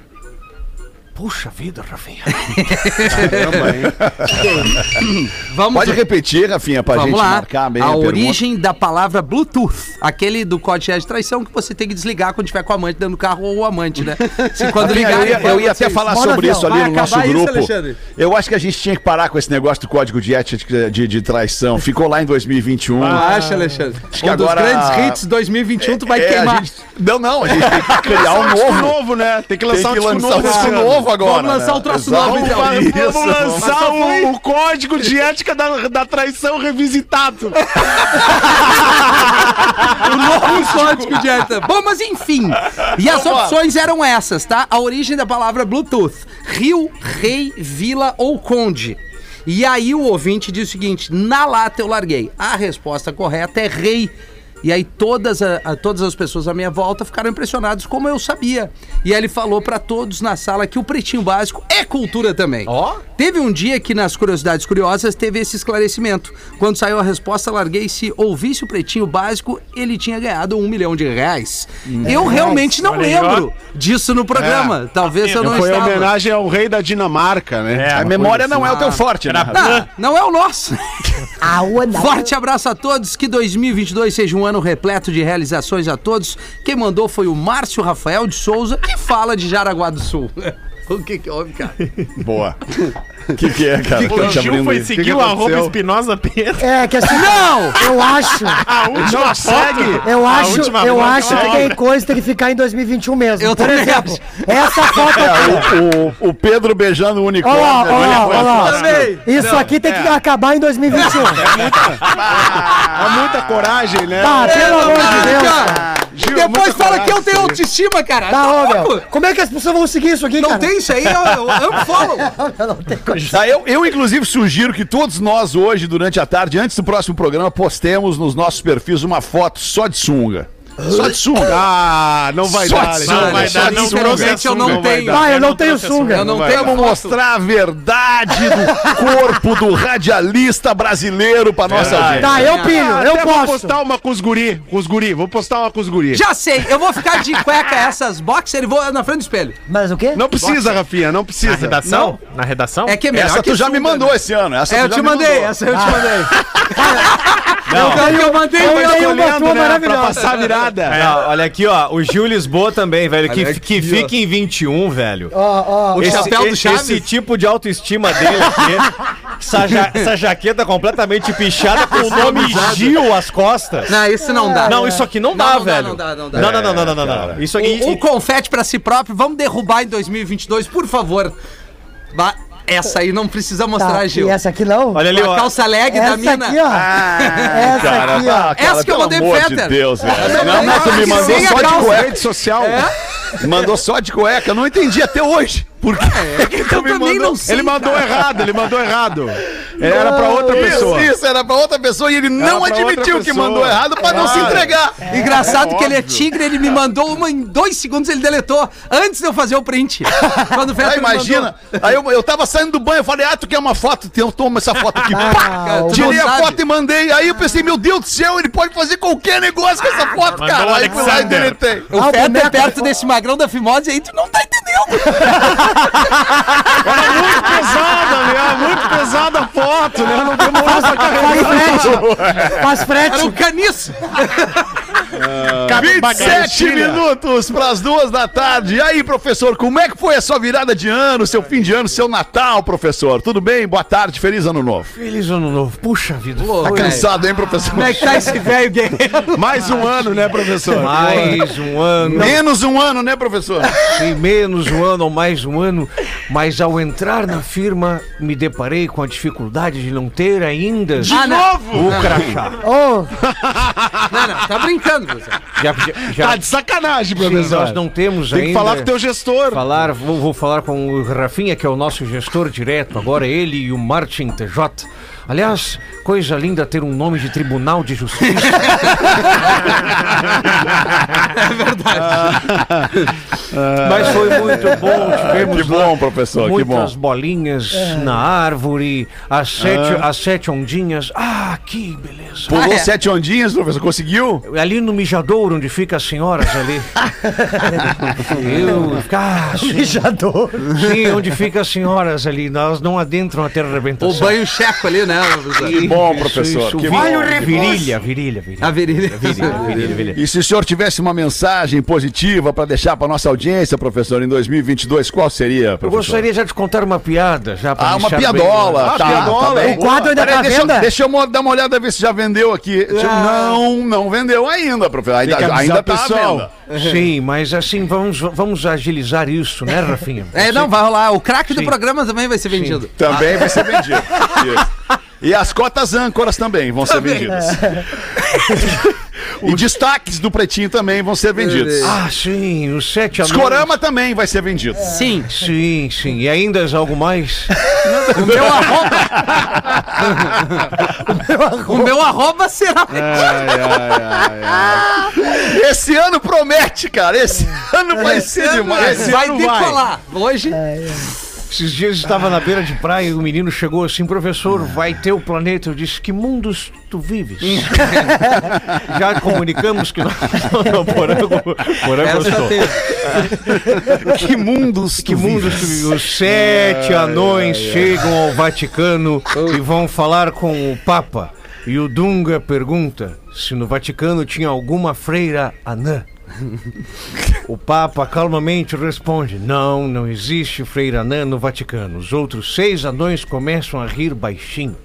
Puxa vida, Rafinha. [COUGHS] Vamos, Pode repetir, Rafinha, pra vamos gente lá. marcar bem a, a, pergunta. origem da palavra Bluetooth. Aquele do código de traição que você tem que desligar quando tiver com o amante dentro do carro ou o amante, né? Se quando Rafinha, ligar, eu ia, eu ia até falar Bora, sobre avião. isso ali Vai no nosso isso, grupo. Alexandre? eu acho que a gente tinha que parar com esse negócio do código de ética de, de traição. Ficou lá em 2021. Acha, Alexandre? que um agora- dos grandes hits 2021 tu vai É, a queimar. gente- Não, não, a gente tem que [LAUGHS] criar um novo. novo, né? Tem que Tem lançar que um disco lançar novo. um novo agora. Vamos lançar né? um troço Exato. novo, então. Vamos, Isso. vamos lançar o, o código de ética da, da traição revisitado. [LAUGHS] O novo código de ética. Bom, mas enfim. E as opções eram essas, tá? A origem da palavra Bluetooth: Rio, Rei, Vila ou Conde. E aí o ouvinte diz o seguinte: na lata eu larguei. A resposta correta é Rei. E aí todas, a- a- todas as pessoas à minha volta ficaram impressionadas, como eu sabia. E aí ele falou pra todos na sala que o Pretinho Básico é cultura também. Ó. Teve um dia que nas Curiosidades Curiosas teve esse esclarecimento. Quando saiu a resposta, larguei se ouvisse o Pretinho Básico, ele tinha ganhado um milhão de reais. Eu realmente não Olha aí, lembro disso no programa. Talvez eu não Foi estava. homenagem ao rei da Dinamarca, né? É, A memória não é o teu forte, né? Ah, não é o nosso. [LAUGHS] Forte abraço a todos, que 2022 seja um ano repleto de realizações a todos. Quem mandou foi o Márcio Rafael de Souza, que fala de Jaraguá do Sul. [LAUGHS] O que que houve, cara? [LAUGHS] Boa. O que, que é, cara? O Tá te Gil foi seguir que o arroba? Espinosa Pedro. É, que assim. Não! Eu acho. [LAUGHS] A última foto. Eu a acho, última eu acho é que tem coisa que tem que ficar em 2021 mesmo. Eu Por também exemplo, acho. essa foto aqui. O, o, o Pedro beijando o Olha unicórnio. lá, olha lá, olha lá. Isso aqui tem que acabar em 2021. É muita coragem, né? Tá, pelo amor de Deus. cara. Depois fala que eu tenho autoestima, cara. Tá, meu. Como é que as pessoas vão seguir isso aqui, Não cara? tem isso aí, eu, eu amo follow. Tá, eu, eu, inclusive, sugiro que todos nós hoje, durante a tarde, antes do próximo programa, postemos nos nossos perfis uma foto só de sunga. Só de sunga. Ah, não vai Só dar. Não vai dar, não Infelizmente, trouxe eu não tenho. vai dar. Ah, eu não tenho sunga. Eu não tenho Vamos mostrar a verdade do corpo do radialista brasileiro pra nossa audiência. Tá, eu pilho, Até eu vou posso. postar uma com os guri, com os guri. Vou postar uma com os guri. Já sei, eu vou ficar de cueca essas boxer e vou na frente do espelho. Mas o quê? Não precisa, Rafinha, não Na precisa. redação? Na redação? É que é melhor Essa que tu já me mandou né? esse ano. Essa É, tu eu já te mandei, essa eu te mandei. Eu mandei, mas eu tô uma tua né, pra maravilhosa. passar a virada. É, olha aqui, ó. O Gil Lisboa também, velho. Que, Olha que aqui, fica em 21, velho. Ó, ó, O Esse, chapéu do Chaves? esse tipo de autoestima dele aqui. essa, ja- essa jaqueta completamente pichada com o nome Gil às costas. Não, isso não dá. Não, isso aqui não, Não, dá, não dá, velho. não dá, não dá. Não, não, não, não, não, não, não. Isso aqui. Um, um confete pra si próprio, vamos derrubar em 2022, por favor. Ba- Essa aí não precisa mostrar, tá, Gil. e essa aqui não? Olha ali, Com a ó. calça leg da essa mina. aqui, ó. essa Cara, aqui, ó. cara, Essa que eu mandei pro Fetter. Deus, velho. Essa Não, mas tu me mandou só de cueca. Rede social. Mandou só de cueca. Eu não entendi até hoje. Por quê? Eu também não sei. Ele mandou cara. errado, ele mandou errado. Ele era pra outra pessoa. Isso, isso, era pra outra pessoa e ele não admitiu que mandou errado pra não se entregar. Engraçado É, que ele é tigre, ele me mandou uma em dois segundos, ele deletou antes de eu fazer o print. Quando o mandou. imagina, aí eu, eu tava saindo do banho, eu falei, ah, tu quer uma foto? Então toma essa foto aqui. [LAUGHS] Tu Tirei a sabe. foto e mandei. Aí eu pensei, meu Deus do céu, ele pode fazer qualquer negócio com essa foto, Mandou cara. o Aí fui lá e deletei. O Ah, o Fetter é boneco. perto desse magrão da fimose aí, tu não tá entendendo. [LAUGHS] Muito pesada, né? Muito pesada a foto, né? Não demorou pra carregar. Faz frete. Era um caniço. 27 minutos para as duas da tarde. E aí, professor, como é que foi a sua virada de ano, seu fim de ano, seu Natal, professor? Tudo bem? Boa tarde, feliz ano novo. Feliz ano novo. Puxa vida. Pô, Tá cansado, hein, professor? Como é que tá esse velho guerreiro? Mais um ano, né, professor? Mais um ano. Menos um ano, né, professor? Sim, menos um ano ou mais um ano, mas ao entrar na firma me deparei com a dificuldade de não ter ainda Ah, não. o crachá. Ô, [LAUGHS] Não, não, tá brincando. Já, já, já- Tá de sacanagem, sim, professor. nós não temos Tem que ainda. falar com o teu gestor. falar, vou, vou falar com o Rafinha, que é o nosso gestor direto, agora ele e o Martin TJ. Aliás, coisa linda ter um nome de Tribunal de Justiça. [LAUGHS] Mas foi muito bom, tivemos Que bom, professor, que bom. muitas bolinhas na árvore, as sete, as sete ondinhas. Ah, que beleza. Pulou Ah, é. sete ondinhas, professor, conseguiu? Ali no mijadouro, onde fica as senhoras ali. [LAUGHS] Eu, ah, [LAUGHS] sim, mijador. sim, onde fica as senhoras ali. Elas não adentram até a O arrebentação. banho checo ali, né? Professor? Que bom, professor, Isso, que vi- bom. Virilha, virilha, virilha. A virilha. Virilha, virilha, virilha. E se o senhor tivesse uma mensagem positiva para deixar para nossa audiência, professor, em 2022, qual seria, Eu professor? gostaria já de contar uma piada. Já Ah, uma deixar bem- piadola. Ah, tá, piadola. tá bem. O quadro ainda tá deixa, eu- venda? deixa eu dar uma olhada, ver se já vendeu aqui. Eu- Ah. Não, não vendeu ainda, professor. Ainda, que ainda tá pessoal. Sim, mas assim, vamos, vamos agilizar isso, né, Rafinha? É, não, vai rolar. O craque do programa também vai ser vendido. Também vai ser vendido. [LAUGHS] Isso. E as cotas âncoras também vão ser vendidas. [LAUGHS] e destaques do Pretinho também vão ser vendidos. Ah, sim, os sete anões. Escorama também vai ser vendido. Sim. Sim, sim. E ainda algo mais? [LAUGHS] O meu arroba. o meu arroba será. Esse ano promete, cara. Esse ano vai ser demais. vai decolar. Hoje. Esses dias estava na beira de praia e o menino chegou assim, professor, vai ter o planeta. Eu disse, que mundos tu vives? [LAUGHS] Já comunicamos que nós não, porango Essa gostou. [LAUGHS] Que mundos Que mundos tu vives? Os sete anões chegam ao Vaticano e vão falar com o Papa. E o Dunga pergunta se no Vaticano tinha alguma freira anã. [LAUGHS] O Papa calmamente responde: Não, não existe freira anã no Vaticano. Os outros seis anões começam a rir baixinho.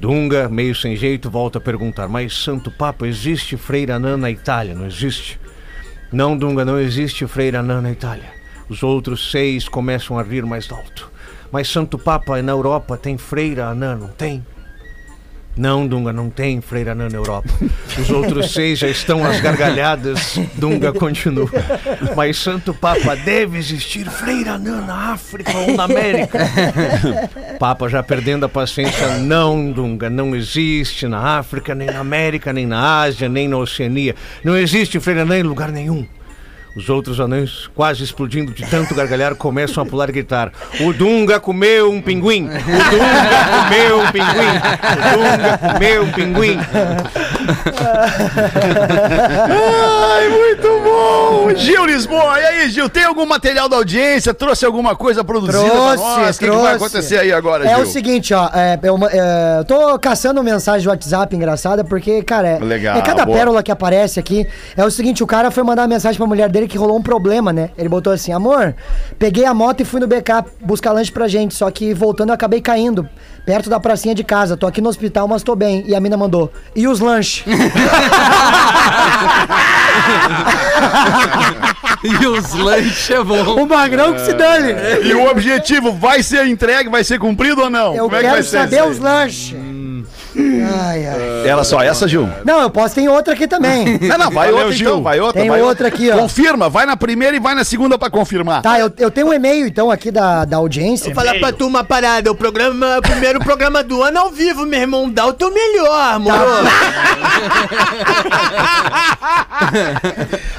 Dunga, meio sem jeito, volta a perguntar: Mas, Santo Papa, existe freira anã na Itália? Não existe? Não, Dunga, não existe freira anã na Itália. Os outros seis começam a rir mais alto. Mas, Santo Papa, na Europa tem freira anã, não tem? Não, Dunga, não tem freira anã na Europa. Os outros [LAUGHS] seis já estão às gargalhadas. Dunga continua. Mas Santo Papa, deve existir freira anã na África ou na América. Papa já perdendo a paciência. Não, Dunga, não existe na África, nem na América, nem na Ásia, nem na Oceania. Não existe freira anã em lugar nenhum. Os outros anões, quase explodindo de tanto gargalhar, começam a pular e gritar: O Dunga comeu um pinguim! O Dunga comeu um pinguim! O Dunga comeu um pinguim! Ai, muito bom! Gil Lisboa, e aí, Gil, tem algum material da audiência? Trouxe alguma coisa produzida Trouxe, nós? O que, que vai acontecer aí agora, É Gil? o seguinte, ó. É, eu, é, eu tô caçando mensagem de WhatsApp engraçada, porque, cara, é, Legal, é cada boa. pérola que aparece aqui. É o seguinte, o cara foi mandar uma mensagem pra mulher dele que rolou um problema, né? Ele botou assim, amor, peguei a moto e fui no BK buscar lanche pra gente, só que voltando eu acabei caindo. Perto da pracinha de casa. Tô aqui no hospital, mas tô bem. E a mina mandou. E os lanches? [LAUGHS] E os lanches é bom. o magrão que se dane. E o objetivo vai ser entregue, vai ser cumprido ou não? Eu Como é que vai quero ser saber aí? os lanches. Ai, ai. Era só essa, Gil? Não, eu posso, tem outra aqui também. [LAUGHS] Não, não, vai Valeu, outra Gil. então, vai outra. Tem vai outra aqui, ó. Confirma, vai na primeira e vai na segunda pra confirmar. Tá, eu, eu tenho um e-mail, então, aqui da, da audiência. Vou falar pra tu uma parada, o programa, o primeiro programa do ano ao vivo, meu irmão, dá o teu melhor, moro? [LAUGHS]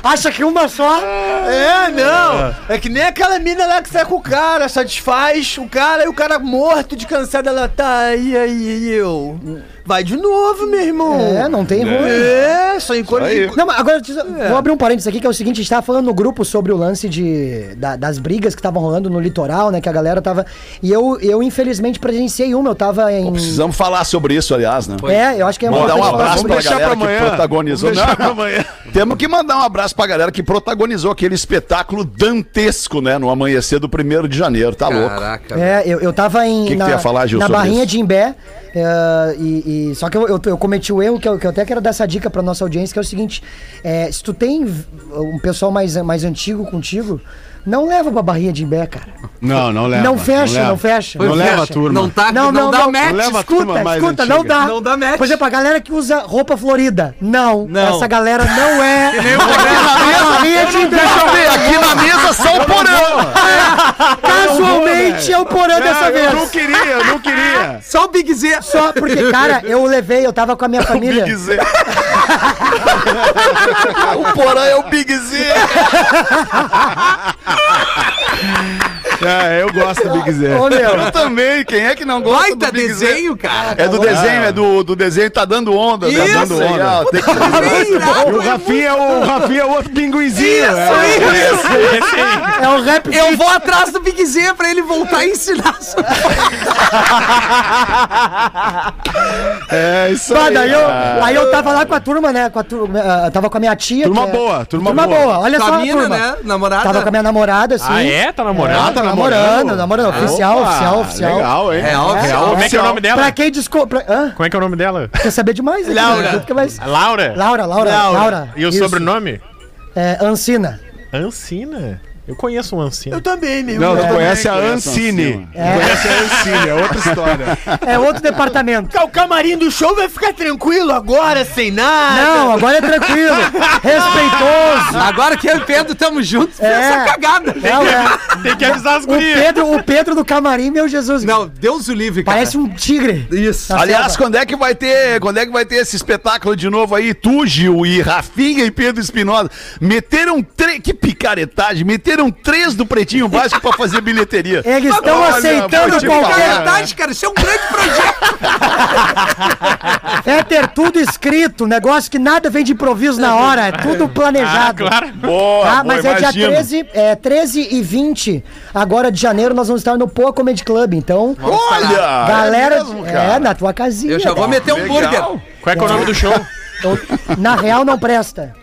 Acha que uma só? É, não. É que nem aquela mina lá que sai com o cara, satisfaz o cara e o cara morto de cansado, ela tá, e aí, e eu? Vai de novo, meu irmão. É, não tem ruim. É, só. Aí. Não, mas agora eu- vou abrir um parênteses aqui, que é o seguinte, a gente tava falando no grupo sobre o lance de, da- das brigas que estavam rolando no litoral, né, que a galera tava... E eu, eu infelizmente, presenciei uma, eu tava em... Precisamos falar sobre isso, aliás, né? É, eu acho que é Mandar um coisa- abraço pra galera pra amanhã. que protagonizou. Vamos deixar Não, pra amanhã. [LAUGHS] Temos que mandar um abraço pra galera que protagonizou aquele espetáculo dantesco, né? No amanhecer do 1 de janeiro, tá louco. Caraca. É, eu, eu tava em. Que que na, tu ia falar, Gil, Na sobre barrinha isso? de Imbé. é, e, e- só que eu, eu, eu cometi o erro que eu, que eu até quero dar essa dica pra nossa audiência, que é o seguinte: é, se tu tem um pessoal mais, mais antigo contigo, não leva pra barrinha de Imbé, cara. Não, não leva. não fecha, não fecha. Não fecha. leva a turma. Não tá, Não, não, dá não, match. não escuta, escuta, não dá. Não dá match. Por exemplo, a galera que usa roupa florida. Não, Não. essa galera não é. [LAUGHS] nem o Porã. a barrinha de Imbé. Deixa eu ver, aqui na mesa só o porão. Casualmente é o porã dessa vez. eu não queria, eu não queria. Só o Big Z. Só porque, cara, eu levei, eu tava com a minha [LAUGHS] família. Big Z. [LAUGHS] o porão é o Big Z. [LAUGHS] É, eu gosto do Big Zé. Ô, meu. Eu também, quem é que não gosta Baita do Big Z? desenho, cara. É do desenho, é do, do desenho Tá Dando Onda. né? Isso. Tá dando onda. Que... E o Rafinha é o, o Rafinha é o outro pinguizinho. é. É o rap Eu vou atrás do Big Z pra ele voltar a ensinar. É isso Bah, aí. daí eu, aí eu tava lá com a turma, né? Com a turma, ah, tava com a minha tia. Turma que é- boa, turma turma boa. boa. Olha Com só a a mina, turma. né? Namorada. Tava com a minha namorada, assim. Ah, é? Tá namorando? Ah, tá namorando, namorando? Oficial, Opa, oficial, oficial. Legal, hein? Real, oficial. Como é que é o nome dela? Pra quem descobre. Hã? Como é que é o nome dela? Quer saber demais? né? Laura. Tudo que vai- Laura? Laura, Laura, Laura. E o Isso. sobrenome? É, Ancina. Ancina. Eu conheço um Ancina. Eu também, meu Não, tu conhece a Ancine. Ancine. Tu Conhece a Ancine, é outra história. É outro departamento. O camarim do show vai ficar tranquilo agora, sem nada. Não, agora é tranquilo. Respeitoso. Agora que eu e o Pedro estamos juntos, É. essa cagada. Não, é. Tem que avisar as O gurias. Pedro, o Pedro do camarim, meu Jesus. Não, Deus o livre, cara. Parece um tigre. Isso. Na Aliás, selva. quando é que vai ter, quando é que vai ter esse espetáculo de novo aí? Tu, Gil e Rafinha e Pedro Espinosa meteram três, que picaretagem, meteram três do Pretinho Básico pra fazer bilheteria. [LAUGHS] Eles estão aceitando vou te qualquer. falar. Verdade, cara, isso é um grande projeto. [LAUGHS] É ter tudo escrito, negócio que nada vem de improviso na hora, é tudo Ah, planejado. claro. Boa, Tá, boa, mas é dia imagino. 13, é 13 e 20, agora de janeiro, nós vamos estar no Poa Comedy Club. Então, Olha! galera, é mesmo, é, na tua casinha. Eu já vou cara. meter um burger. Legal. Qual é que é o nome do show? Eu- na real não presta.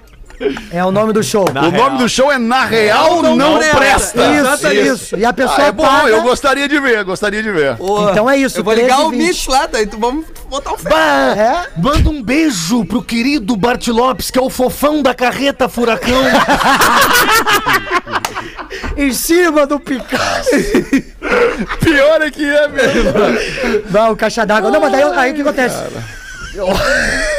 É o nome do show. O nome do show é Na Real Não, Não Presta. Isso, isso. E a pessoa Ah, é bom, paga. eu gostaria de ver, gostaria de ver. Pô, Então é isso, Eu vou ligar 13 o 20. Mitch lá, daí tu vamos botar um Bah, É? Manda um beijo pro querido Bart Lopes, que é o fofão da carreta furacão. [LAUGHS] Em cima do Picasso. [LAUGHS] Pior é que é mesmo. Não, caixa d'água. Não, mas daí aí o que acontece? [LAUGHS]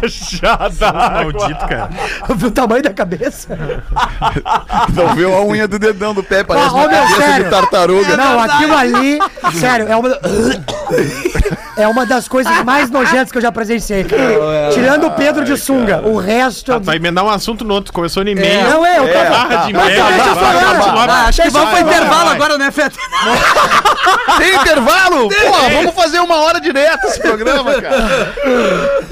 Cajada. Maldito, cara. Viu o tamanho da cabeça? [LAUGHS] Não viu a unha do dedão do pé, parece Ah, uma meu, cabeça sério. de tartaruga. Não, aquilo ali, sério, é uma, [COUGHS] é uma das coisas mais nojentas que eu já presenciei, cara. Tirando o Pedro de sunga, o resto... Ah, vai emendar um assunto no outro, começou no e-mail. Não é, eu tava... Barra de Mas merda. deixa eu falar. acho que Deixa vamos pro eu falar, intervalo vai. agora, né, Feta? [LAUGHS] Tem intervalo? Pô, vamos fazer uma hora direto esse programa, cara.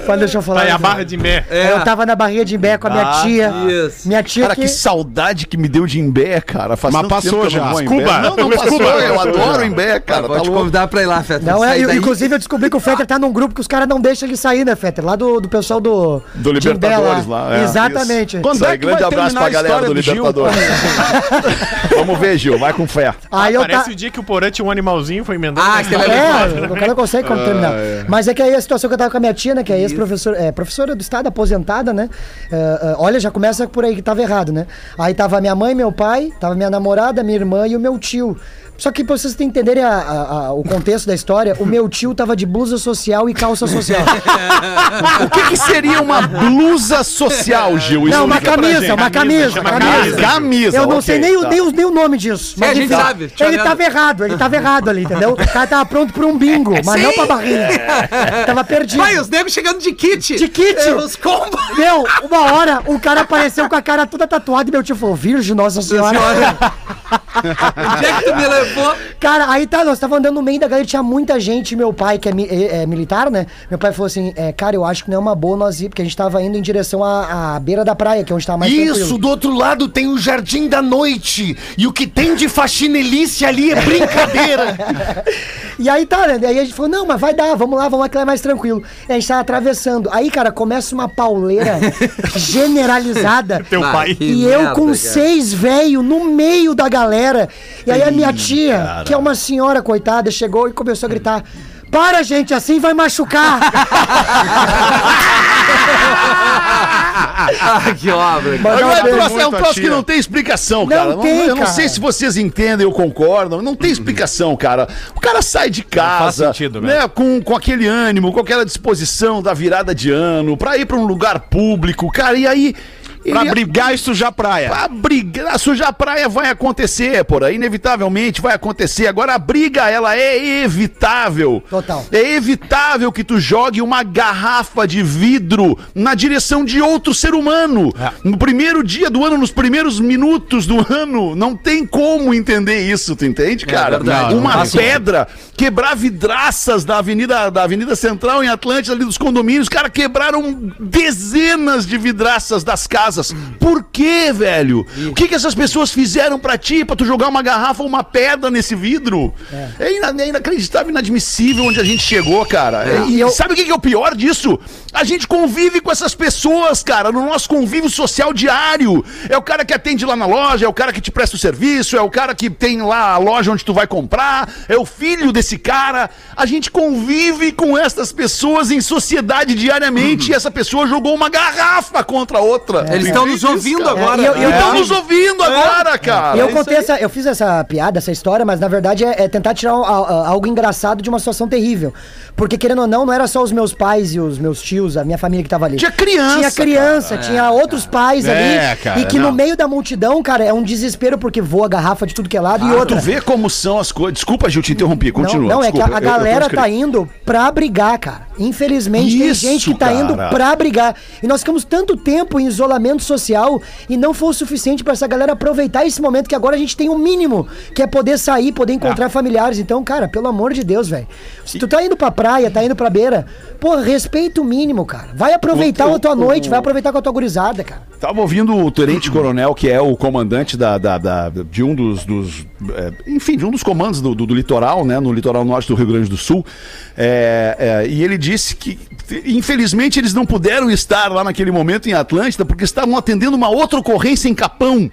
Mas deixa eu falar. Vai a barra de mé. É. Eu tava na barriga de Imbé com a minha Ah, tia. isso. Minha tia Cara, que... que saudade que me deu de Imbé, cara. Faz Mas tanto passou tempo que eu não já. vou a Imbé. Desculpa. Não, não passou. Eu adoro Imbé, cara. Vou Tá te louco. convidar pra ir lá, Feta. Não, é, Sai eu- daí. inclusive eu descobri que o Fetter tá num grupo que os caras não deixam ele sair, né, Fetter? Lá do, do pessoal do... Do de Imbé Libertadores lá. é, Exatamente. isso. Quando Isso é que grande vai abraço terminar pra a galera do história do Gil? Libertadores. [LAUGHS] Vamos ver, Gil. Vai com fé. Aí eu Parece tá... o dia que o Porã tinha um animalzinho, foi emendando. Ah, na aquele história. É, o cara não consegue como terminar. Mas é que aí a situação que eu tava com a minha tia, né? Que é ex-professora, é, professora do estado, aposentada, né? é, é, olha, já começa por aí que tava errado, né? Aí tava minha mãe, meu pai, tava minha namorada, minha irmã e o meu tio. Só que pra vocês entenderem a- a- a- o contexto da história, o meu tio tava de blusa social e calça social. [LAUGHS] O que, que seria uma blusa social, Gil? Não, uma camisa, uma camisa, camisa. camisa. Camisa, Eu não ok, sei nem, o- tá. nem, o- nem o nome disso. a gente enfim, sabe, Ele tava errado, ele tava errado ali, entendeu? O cara tava pronto pra um bingo, mas não pra barrinha. [LAUGHS] Tava perdido. Vai, os negros chegando de kit. De kit. É, os combos. [LAUGHS] Meu, uma hora o cara apareceu com a cara toda tatuada e meu tio falou, Virgem Nossa Senhora. Onde [LAUGHS] é que tu me levou? Cara, aí tá, nós tava andando no meio da galera, tinha muita gente, meu pai, que é, mi- é- é militar, né? Meu pai falou assim, é, cara, eu acho que não é uma boa nós ir, porque a gente tava indo em direção à, à beira da praia, que é onde tava mais Isso, tranquilo. do outro lado tem o Jardim da Noite. E o que tem de faxinelice ali é brincadeira. [LAUGHS] E aí tá, né? Aí a gente falou, não, mas vai dar, vamos lá, vamos lá que lá é mais tranquilo. E a gente tava atravessando. Aí, cara, começa uma pauleira [LAUGHS] generalizada. Teu pai. que E eu merda, com cara. seis velho no meio da galera. E aí a minha tia, que é uma senhora coitada, chegou e começou a gritar: Para, gente, assim vai machucar. [LAUGHS] Ah, que obra. Mas Agora, é um troço, é um troço que não tem explicação, Não cara. tem, eu não cara. sei se vocês entendem ou concordam. Não tem explicação, cara. O cara sai de casa, sentido, né, com, com aquele ânimo, com aquela disposição da virada de ano, pra ir pra um lugar público, cara, e aí. Pra ele- brigar e sujar a praia. A briga, sujar a praia vai acontecer, por aí, inevitavelmente vai acontecer. Agora a briga, ela é evitável. Total. É evitável que tu jogue uma garrafa de vidro na direção de outro ser humano. No primeiro dia do ano, nos primeiros minutos do [LAUGHS] ano, não tem como entender isso, tu entende, cara? verdade, não uma sentido. pedra, quebrar vidraças da Avenida, da Avenida Central em Atlântida, ali dos condomínios, cara, quebraram dezenas de vidraças das casas. Por quê, velho? O que, que essas pessoas fizeram pra ti, pra tu jogar uma garrafa ou uma pedra nesse vidro? É, ina- é inacreditável, inadmissível onde a gente chegou, cara. E, E eu- sabe o que, que é o pior disso? A gente convive com essas pessoas, cara, no nosso convívio social diário. É o cara que atende lá na loja, é o cara que te presta o serviço, é o cara que tem lá a loja onde tu vai comprar, é o filho desse cara. A gente convive com essas pessoas em sociedade diariamente e essa pessoa jogou uma garrafa contra a outra. Eles estão nos ouvindo agora. É, e Estão nos ouvindo agora, cara. E eu contei essa, eu fiz essa piada, essa história, mas na verdade é, é tentar tirar algo engraçado de uma situação terrível. Porque, querendo ou não, não era só os meus pais e os meus tios, a minha família que tava ali. Tinha criança, Tinha criança, tinha outros pais É, ali. cara, e que não. no meio da multidão, cara, é um desespero porque voa garrafa de tudo que é lado e Ah, outra. tu vê como são as coisas. Desculpa, Gil, te interrompi. Não, Continua. não, é que a, desculpa, a eu- eu galera tá indo pra brigar, cara. Infelizmente, tem Isso, gente que tá cara. indo pra brigar. E nós ficamos tanto tempo em isolamento social e não foi o suficiente pra essa galera aproveitar esse momento que agora a gente tem o mínimo, que é poder sair, poder É. encontrar familiares. Então, cara, pelo amor de Deus, velho. Se tu tá indo pra praia, tá indo pra beira, pô, respeita o mínimo, cara. Vai aproveitar O- a tua o- noite, o- vai aproveitar com a tua gurizada, cara. Tava ouvindo o Tenente Coronel, que é o comandante da, da- da- de um dos. dos, é, enfim, de um dos comandos do, do- do litoral, né? No litoral norte do Rio Grande do Sul. É, é, e ele disse que, infelizmente, eles não puderam estar lá naquele momento em Atlântida, porque estavam atendendo uma outra ocorrência em Capão.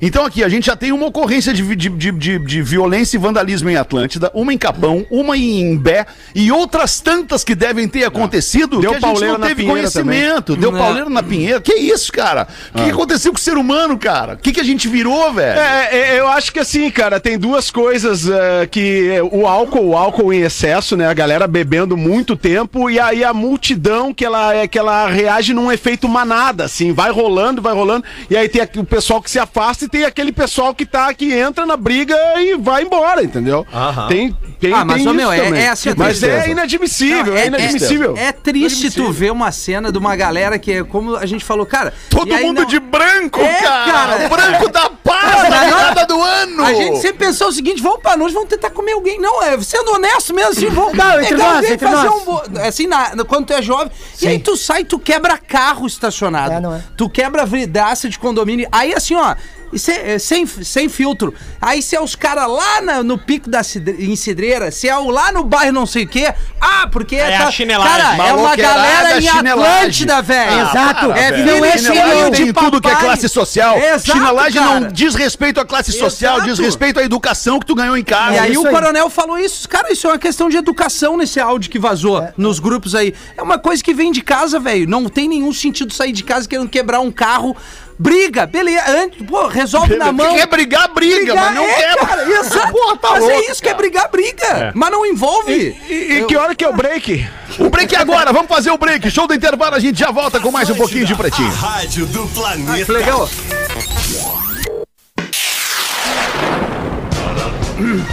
Então, aqui, a gente já tem uma ocorrência de, de, de, de- de violência e vandalismo em Atlântida, uma em Capão, uma em Imbé e outras tantas que devem ter acontecido Deu que a gente pauleira não na teve Pinheira também. conhecimento. Deu Não. pauleira na Pinheira. Que isso, cara? O que, que aconteceu com o ser humano, cara? O que, que a gente virou, velho? É, é, eu acho que assim, cara, tem duas coisas é, que é, o álcool, o álcool em excesso, né? A galera bebendo muito tempo e aí a multidão que ela, é, que ela reage num efeito manada, assim, vai rolando, vai rolando, e aí tem o pessoal que se afasta e tem aquele pessoal que tá, que entra na briga e vai embora, entendeu? Tem, tem, Ah, mas, tem meu, é- também. é assim, a Mas é inadmissível, Não, é, inadmissível. É, triste tu ver uma cena de uma galera que, é como a gente falou, cara. Todo mundo não- de branco, É, cara. cara. O branco da paz Não, na não. virada do ano. A gente sempre pensou o seguinte: vamos pra noite, vamos tentar comer alguém. Não, é sendo honesto mesmo, assim, vamos Não, entre pegar nós, alguém, entre fazer nós. um. bo- Assim, na, na- quando tu é jovem. E aí tu sai, tu quebra carro estacionado. É, não é? Tu quebra vidraça de condomínio. Aí assim, ó. E se- é, sem, sem filtro. Aí se é os caras lá na- no pico da cidre- em Cidreira, se é o lá no bairro não sei o quê. Ah, porque É tá- a chinelagem. Cara, é uma galera em chinelagem. Atlântida, velho. Exato. É velho. filho, é Chinelagem de tudo que é papai. classe social. Exato, Chinelagem cara. não diz respeito à classe social, Exato. diz respeito à educação que tu ganhou em casa. E aí isso o aí. coronel falou isso. Cara, isso é uma questão de educação nesse áudio que vazou nos grupos aí. É uma coisa que vem de casa, velho. Não tem nenhum sentido sair de casa querendo quebrar um carro. Briga, beleza. Antes, pô, resolve na mão. Quer brigar, briga, mas não é, quer. cara, exato. [LAUGHS] Porra, tá mas louco, é isso, quer brigar, briga. Mas não envolve. E, e que hora que é o break? O break é agora, vamos fazer o break. Show do intervalo, a gente já volta com mais um pouquinho de pretinho. Rádio do Planeta. Legal.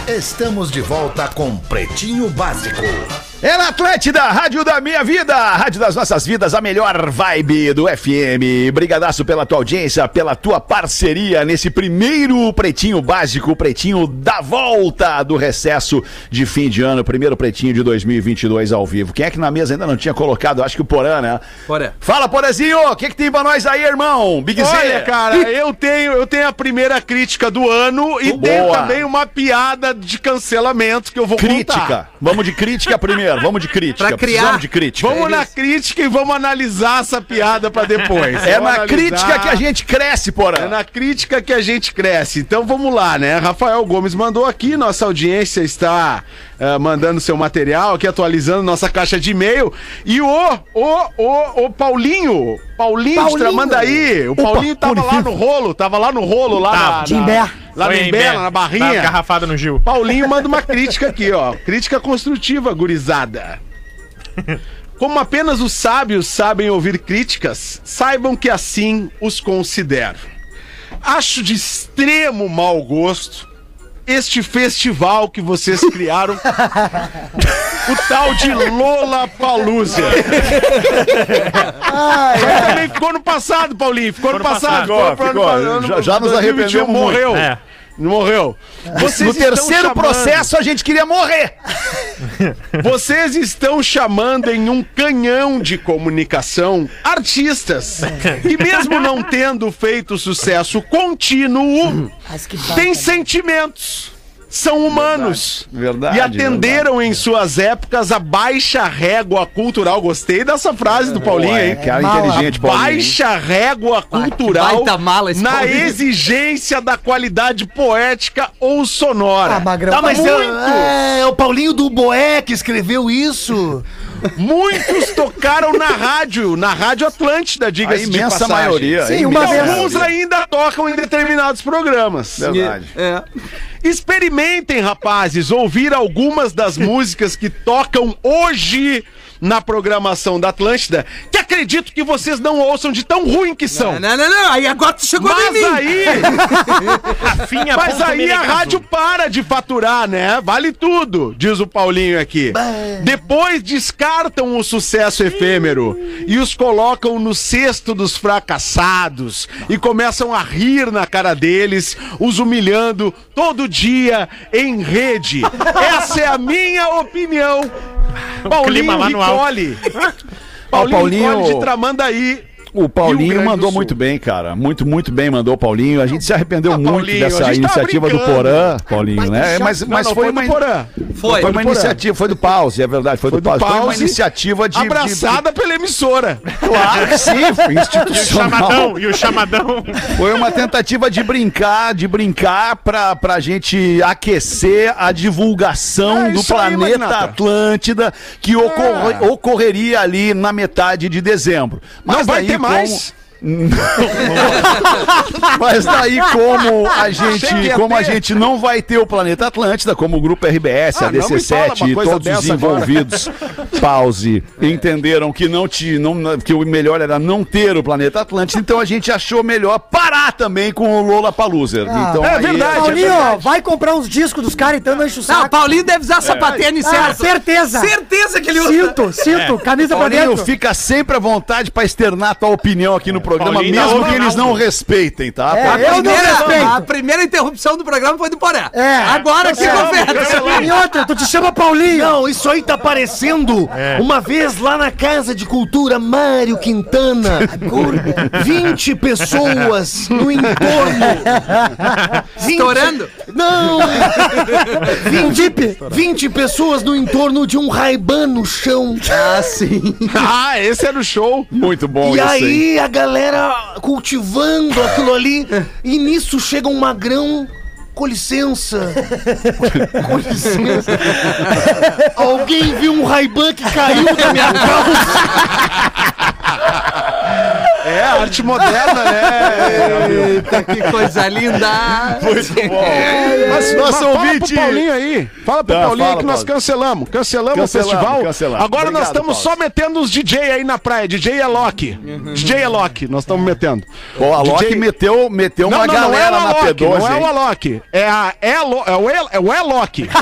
Estamos de volta com Pretinho Básico. É na Atlântida, Rádio da Minha Vida, Rádio das Nossas Vidas, a melhor vibe do FM. Brigadaço pela tua audiência, pela tua parceria nesse primeiro Pretinho Básico, Pretinho da volta do recesso de fim de ano, primeiro Pretinho de 2022 ao vivo. Quem é que na mesa ainda não tinha colocado? Acho que o Porã, né? Porã. Fala, Porazinho, o que, que tem pra nós aí, irmão? Big Z. Olha, cara, [LAUGHS] eu tenho, eu tenho a primeira crítica do ano e Boa. tenho também uma piada de cancelamento que eu vou contar. Crítica. Vamos de crítica primeiro, vamos de crítica. Pra criar. Precisamos de crítica. Vamos na crítica e vamos analisar essa piada pra depois. É Vamos na analisar. crítica que a gente cresce, Porã. É na crítica que a gente cresce. Então vamos lá, né? Rafael Gomes mandou aqui, nossa audiência está eh, mandando seu material aqui, atualizando nossa caixa de e-mail. E o, o, o, o Paulinho, Paulinho, de Paulinho. Tramandaí, o Paulinho tava lá no rolo, tava lá no rolo, lá Tava. na, De Imbé. lá no Foi Imbé, Bé. na Tava barrinha. engarrafada no Gil. Paulinho manda uma crítica aqui, ó. Crítica construtiva, gurizada. Como apenas os sábios sabem ouvir críticas, saibam que assim os considero. Acho de extremo mau gosto este festival que vocês criaram, o tal de Lola Palusa. também ficou no passado, Paulinho. Ficou, no no passado. passado. Ficou, ano- ficou. Já- já nos 2021, arrependemos muito. Morreu. É. Morreu. Vocês No terceiro chamando- processo a gente queria morrer. [LAUGHS] Vocês estão chamando em um canhão de comunicação artistas que, mesmo não tendo feito sucesso contínuo, têm baita. sentimentos. São humanos. Verdade, E atenderam em suas épocas a baixa régua cultural. Gostei dessa frase do Paulinho, Ué, hein? cara Mala. inteligente, Paulinho. Baixa régua cultural baita mala esse na Paulinho. exigência da qualidade poética ou sonora. Ah, Magrão. Tá, mas Muito. é, é o Paulinho do Boé que escreveu isso. Muitos tocaram na rádio, na Rádio Atlântida, diga-se de imensa passagem. maioria. Sim, a uma E imensa vez. alguns maioria. ainda tocam em determinados programas. Verdade. É. Experimentem, rapazes, ouvir algumas das músicas que tocam hoje na programação da Atlântida, que acredito que vocês não ouçam de tão ruim que são. Não, não, não. Aí agora tu chegou em Mas mim. aí, [LAUGHS] Rafinha mas aí a rádio para de faturar, né? Vale tudo, diz o Paulinho aqui. Depois descartam o sucesso efêmero e os colocam no cesto dos fracassados e começam a rir na cara deles, os humilhando todo dia em rede. Essa é a minha opinião. Paulinho clima alto. Ricoli. Paulinho, Paulinho- de Tramandaí. O Paulinho mandou muito bem, cara. Muito, muito bem mandou o Paulinho. A gente se arrependeu Ah, muito Paulinho, dessa iniciativa do. Porã, Paulinho, né? Mas, Não, mas não, foi, foi uma do Porã. Foi. Foi uma iniciativa, foi do Pause, é verdade, foi, do, do Pause. Foi uma iniciativa de. de- Abraçada pela emissora. Claro que sim, foi E o institucional. chamadão, e o chamadão. Foi uma tentativa de brincar, de brincar pra, pra gente aquecer a divulgação É do aí, planeta Magnata. Atlântida que ocorre- ocorreria ali na metade de dezembro. Não vai daí, mais? [LAUGHS] Mas daí como a gente, como a gente não vai ter o Planeta Atlântida, como o grupo RBS, Ah, a não me fala DC7 uma e todos os dessa agora. envolvidos, pause, entenderam que não te, não, que o melhor era não ter o Planeta Atlântida, então a gente achou melhor parar também com o Lola Paluser. Ah, então é verdade. Paulinho, ó, vai comprar uns discos dos caras então não enche o Não, saco. o Paulinho deve usar sapatênis Ah, certo. certeza. Certeza que ele usa. Sinto, sinto, camisa pra Paulinho, dentro. fica sempre à vontade pra externar a tua opinião aqui no programa, Paulinho dá mesmo que eles não respeitem, tá? É, A eu não primeira, respeito. a primeira interrupção do programa foi do Poré. É. Agora que confere. E outra, tu te chama Paulinho. Não, isso aí tá parecendo uma vez lá na Casa de Cultura Mário Quintana. 20 pessoas no entorno. 20 Estourando? Não! 20, 20 pessoas no entorno de um Ray-Ban no chão. Ah, sim. Ah, esse era o show. Muito bom E isso aí. aí a galera cultivando aquilo ali, e nisso chega um magrão. Com licença. [LAUGHS] Com licença. Alguém viu um Ray-Ban que caiu da minha calça? É, arte moderna, né? Eita, que coisa linda. Muito bom. Mas, Nosso mas fala ouvinte- pro Paulinho aí. Fala pro Tá, Paulinho fala, aí que nós cancelamos. Cancelamos, Cancelamos, o festival. cancelamos. Agora nós Obrigado, estamos Paulo. só metendo os DJ aí na praia. DJ é Loki. DJ é Loki, nós estamos metendo. Pô, a Loki DJ meteu, meteu uma não, não, não é galera o na Alok, P12. não é o? Alok. É a Elo, é o El, é o Elok. [LAUGHS]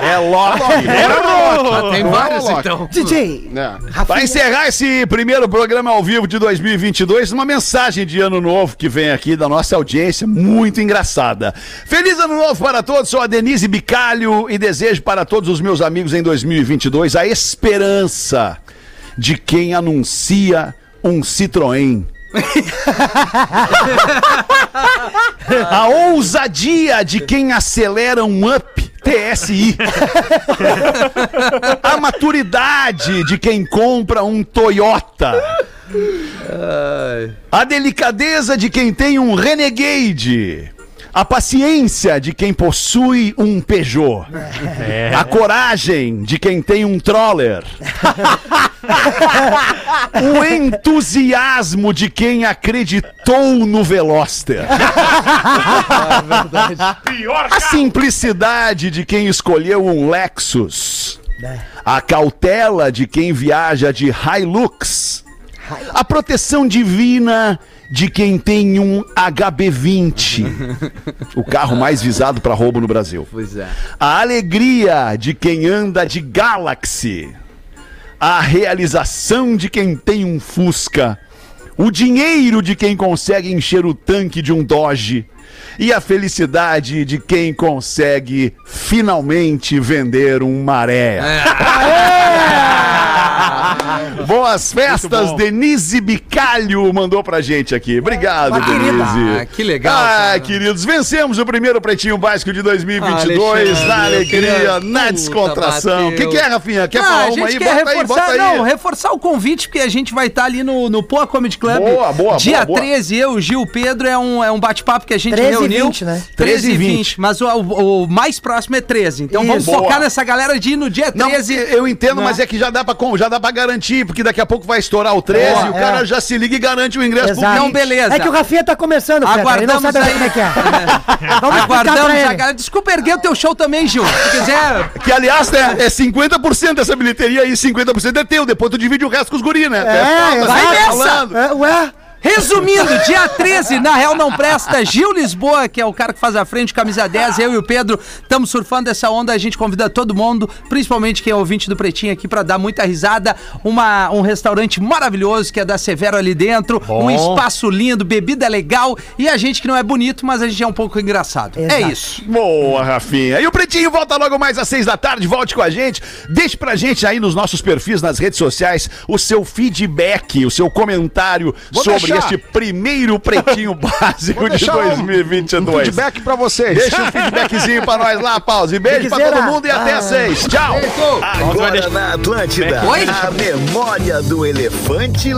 É Loki. Tem Não é vários, o Alok. então. DJ. É. Para encerrar esse primeiro programa ao vivo de 2022, uma mensagem de ano novo que vem aqui da nossa audiência, muito engraçada. Feliz ano novo para todos, sou a Denise Bicalho e desejo para todos os meus amigos em 2022 a esperança de quem anuncia um Citroën. [LAUGHS] a ousadia de quem acelera um up TSI. [LAUGHS] A maturidade de quem compra um Toyota. A delicadeza de quem tem um Renegade. A paciência de quem possui um Peugeot. A coragem de quem tem um Troller. [LAUGHS] o entusiasmo de quem acreditou no Veloster. A simplicidade de quem escolheu um Lexus. A cautela de quem viaja de Hilux. A proteção divina de quem tem um HB20, [LAUGHS] o carro mais visado para roubo no Brasil. Pois é. A alegria de quem anda de Galaxy. A realização de quem tem um Fusca. O dinheiro de quem consegue encher o tanque de um Dodge. E a felicidade de quem consegue finalmente vender um maré. Boas festas, Denise Bicalho mandou pra gente aqui. Obrigado, querida. Denise. Ah, que legal, Ah, cara. queridos, vencemos o primeiro Pretinho Básico de 2022 Alexandre, na alegria, queria- na descontração. O que, que é, Rafinha? Quer Ah, falar uma aí? quer Bota aí, reforçar, bota aí. não, reforçar o convite, porque a gente vai estar ali no, no Poa Comedy Club. Boa, boa, Dia boa, boa. 13, eu, Gil, Pedro, é um, é um bate-papo que a gente 13 e reuniu. 20, né? 13 e 13 e 20. Mas o, o- o mais próximo é 13. Então vamos Isso. focar Boa. nessa galera de ir no dia Não, 13. eu entendo, né? mas é que já dá, pra, já dá pra garantir, porque daqui a pouco vai estourar o 13 É, e o cara é. já se liga e garante o ingresso pro Exato. Então, 20. beleza. É que o Rafinha tá começando, Fred, ele não Aguardamos sabe aí. como é que é. [LAUGHS] Vamos explicar Aguardamos a galera. Desculpa erguer o teu show também, Gil. Se quiser. Que, aliás, né, é 50% dessa bilheteria aí, 50% é teu. Depois tu divide o resto com os guri, né? É, foda, vai tá nessa. falando. É, ué, Resumindo, dia 13, na Real Não Presta, Gil Lisboa, que é o cara que faz a frente, camisa 10, eu e o Pedro estamos surfando essa onda, a gente convida todo mundo, principalmente quem é ouvinte do Pretinho aqui, pra dar muita risada. Uma, um restaurante maravilhoso que é da Severo ali dentro, um espaço lindo, bebida legal e a gente que não é bonito, mas a gente é um pouco engraçado. É Exato. isso. Boa, Rafinha. E o Pretinho volta logo mais às seis da tarde. Volte com a gente. Deixe pra gente aí nos nossos perfis nas redes sociais o seu feedback, o seu comentário Vou sobre deixar. este primeiro Pretinho [LAUGHS] Básico de deixar um- 2022. Um feedback pra vocês. Deixa um feedbackzinho pra nós lá, pause. Beijo pra todo mundo e até às seis. Tchau. Agora na Atlântida, Oi? a memória do elefante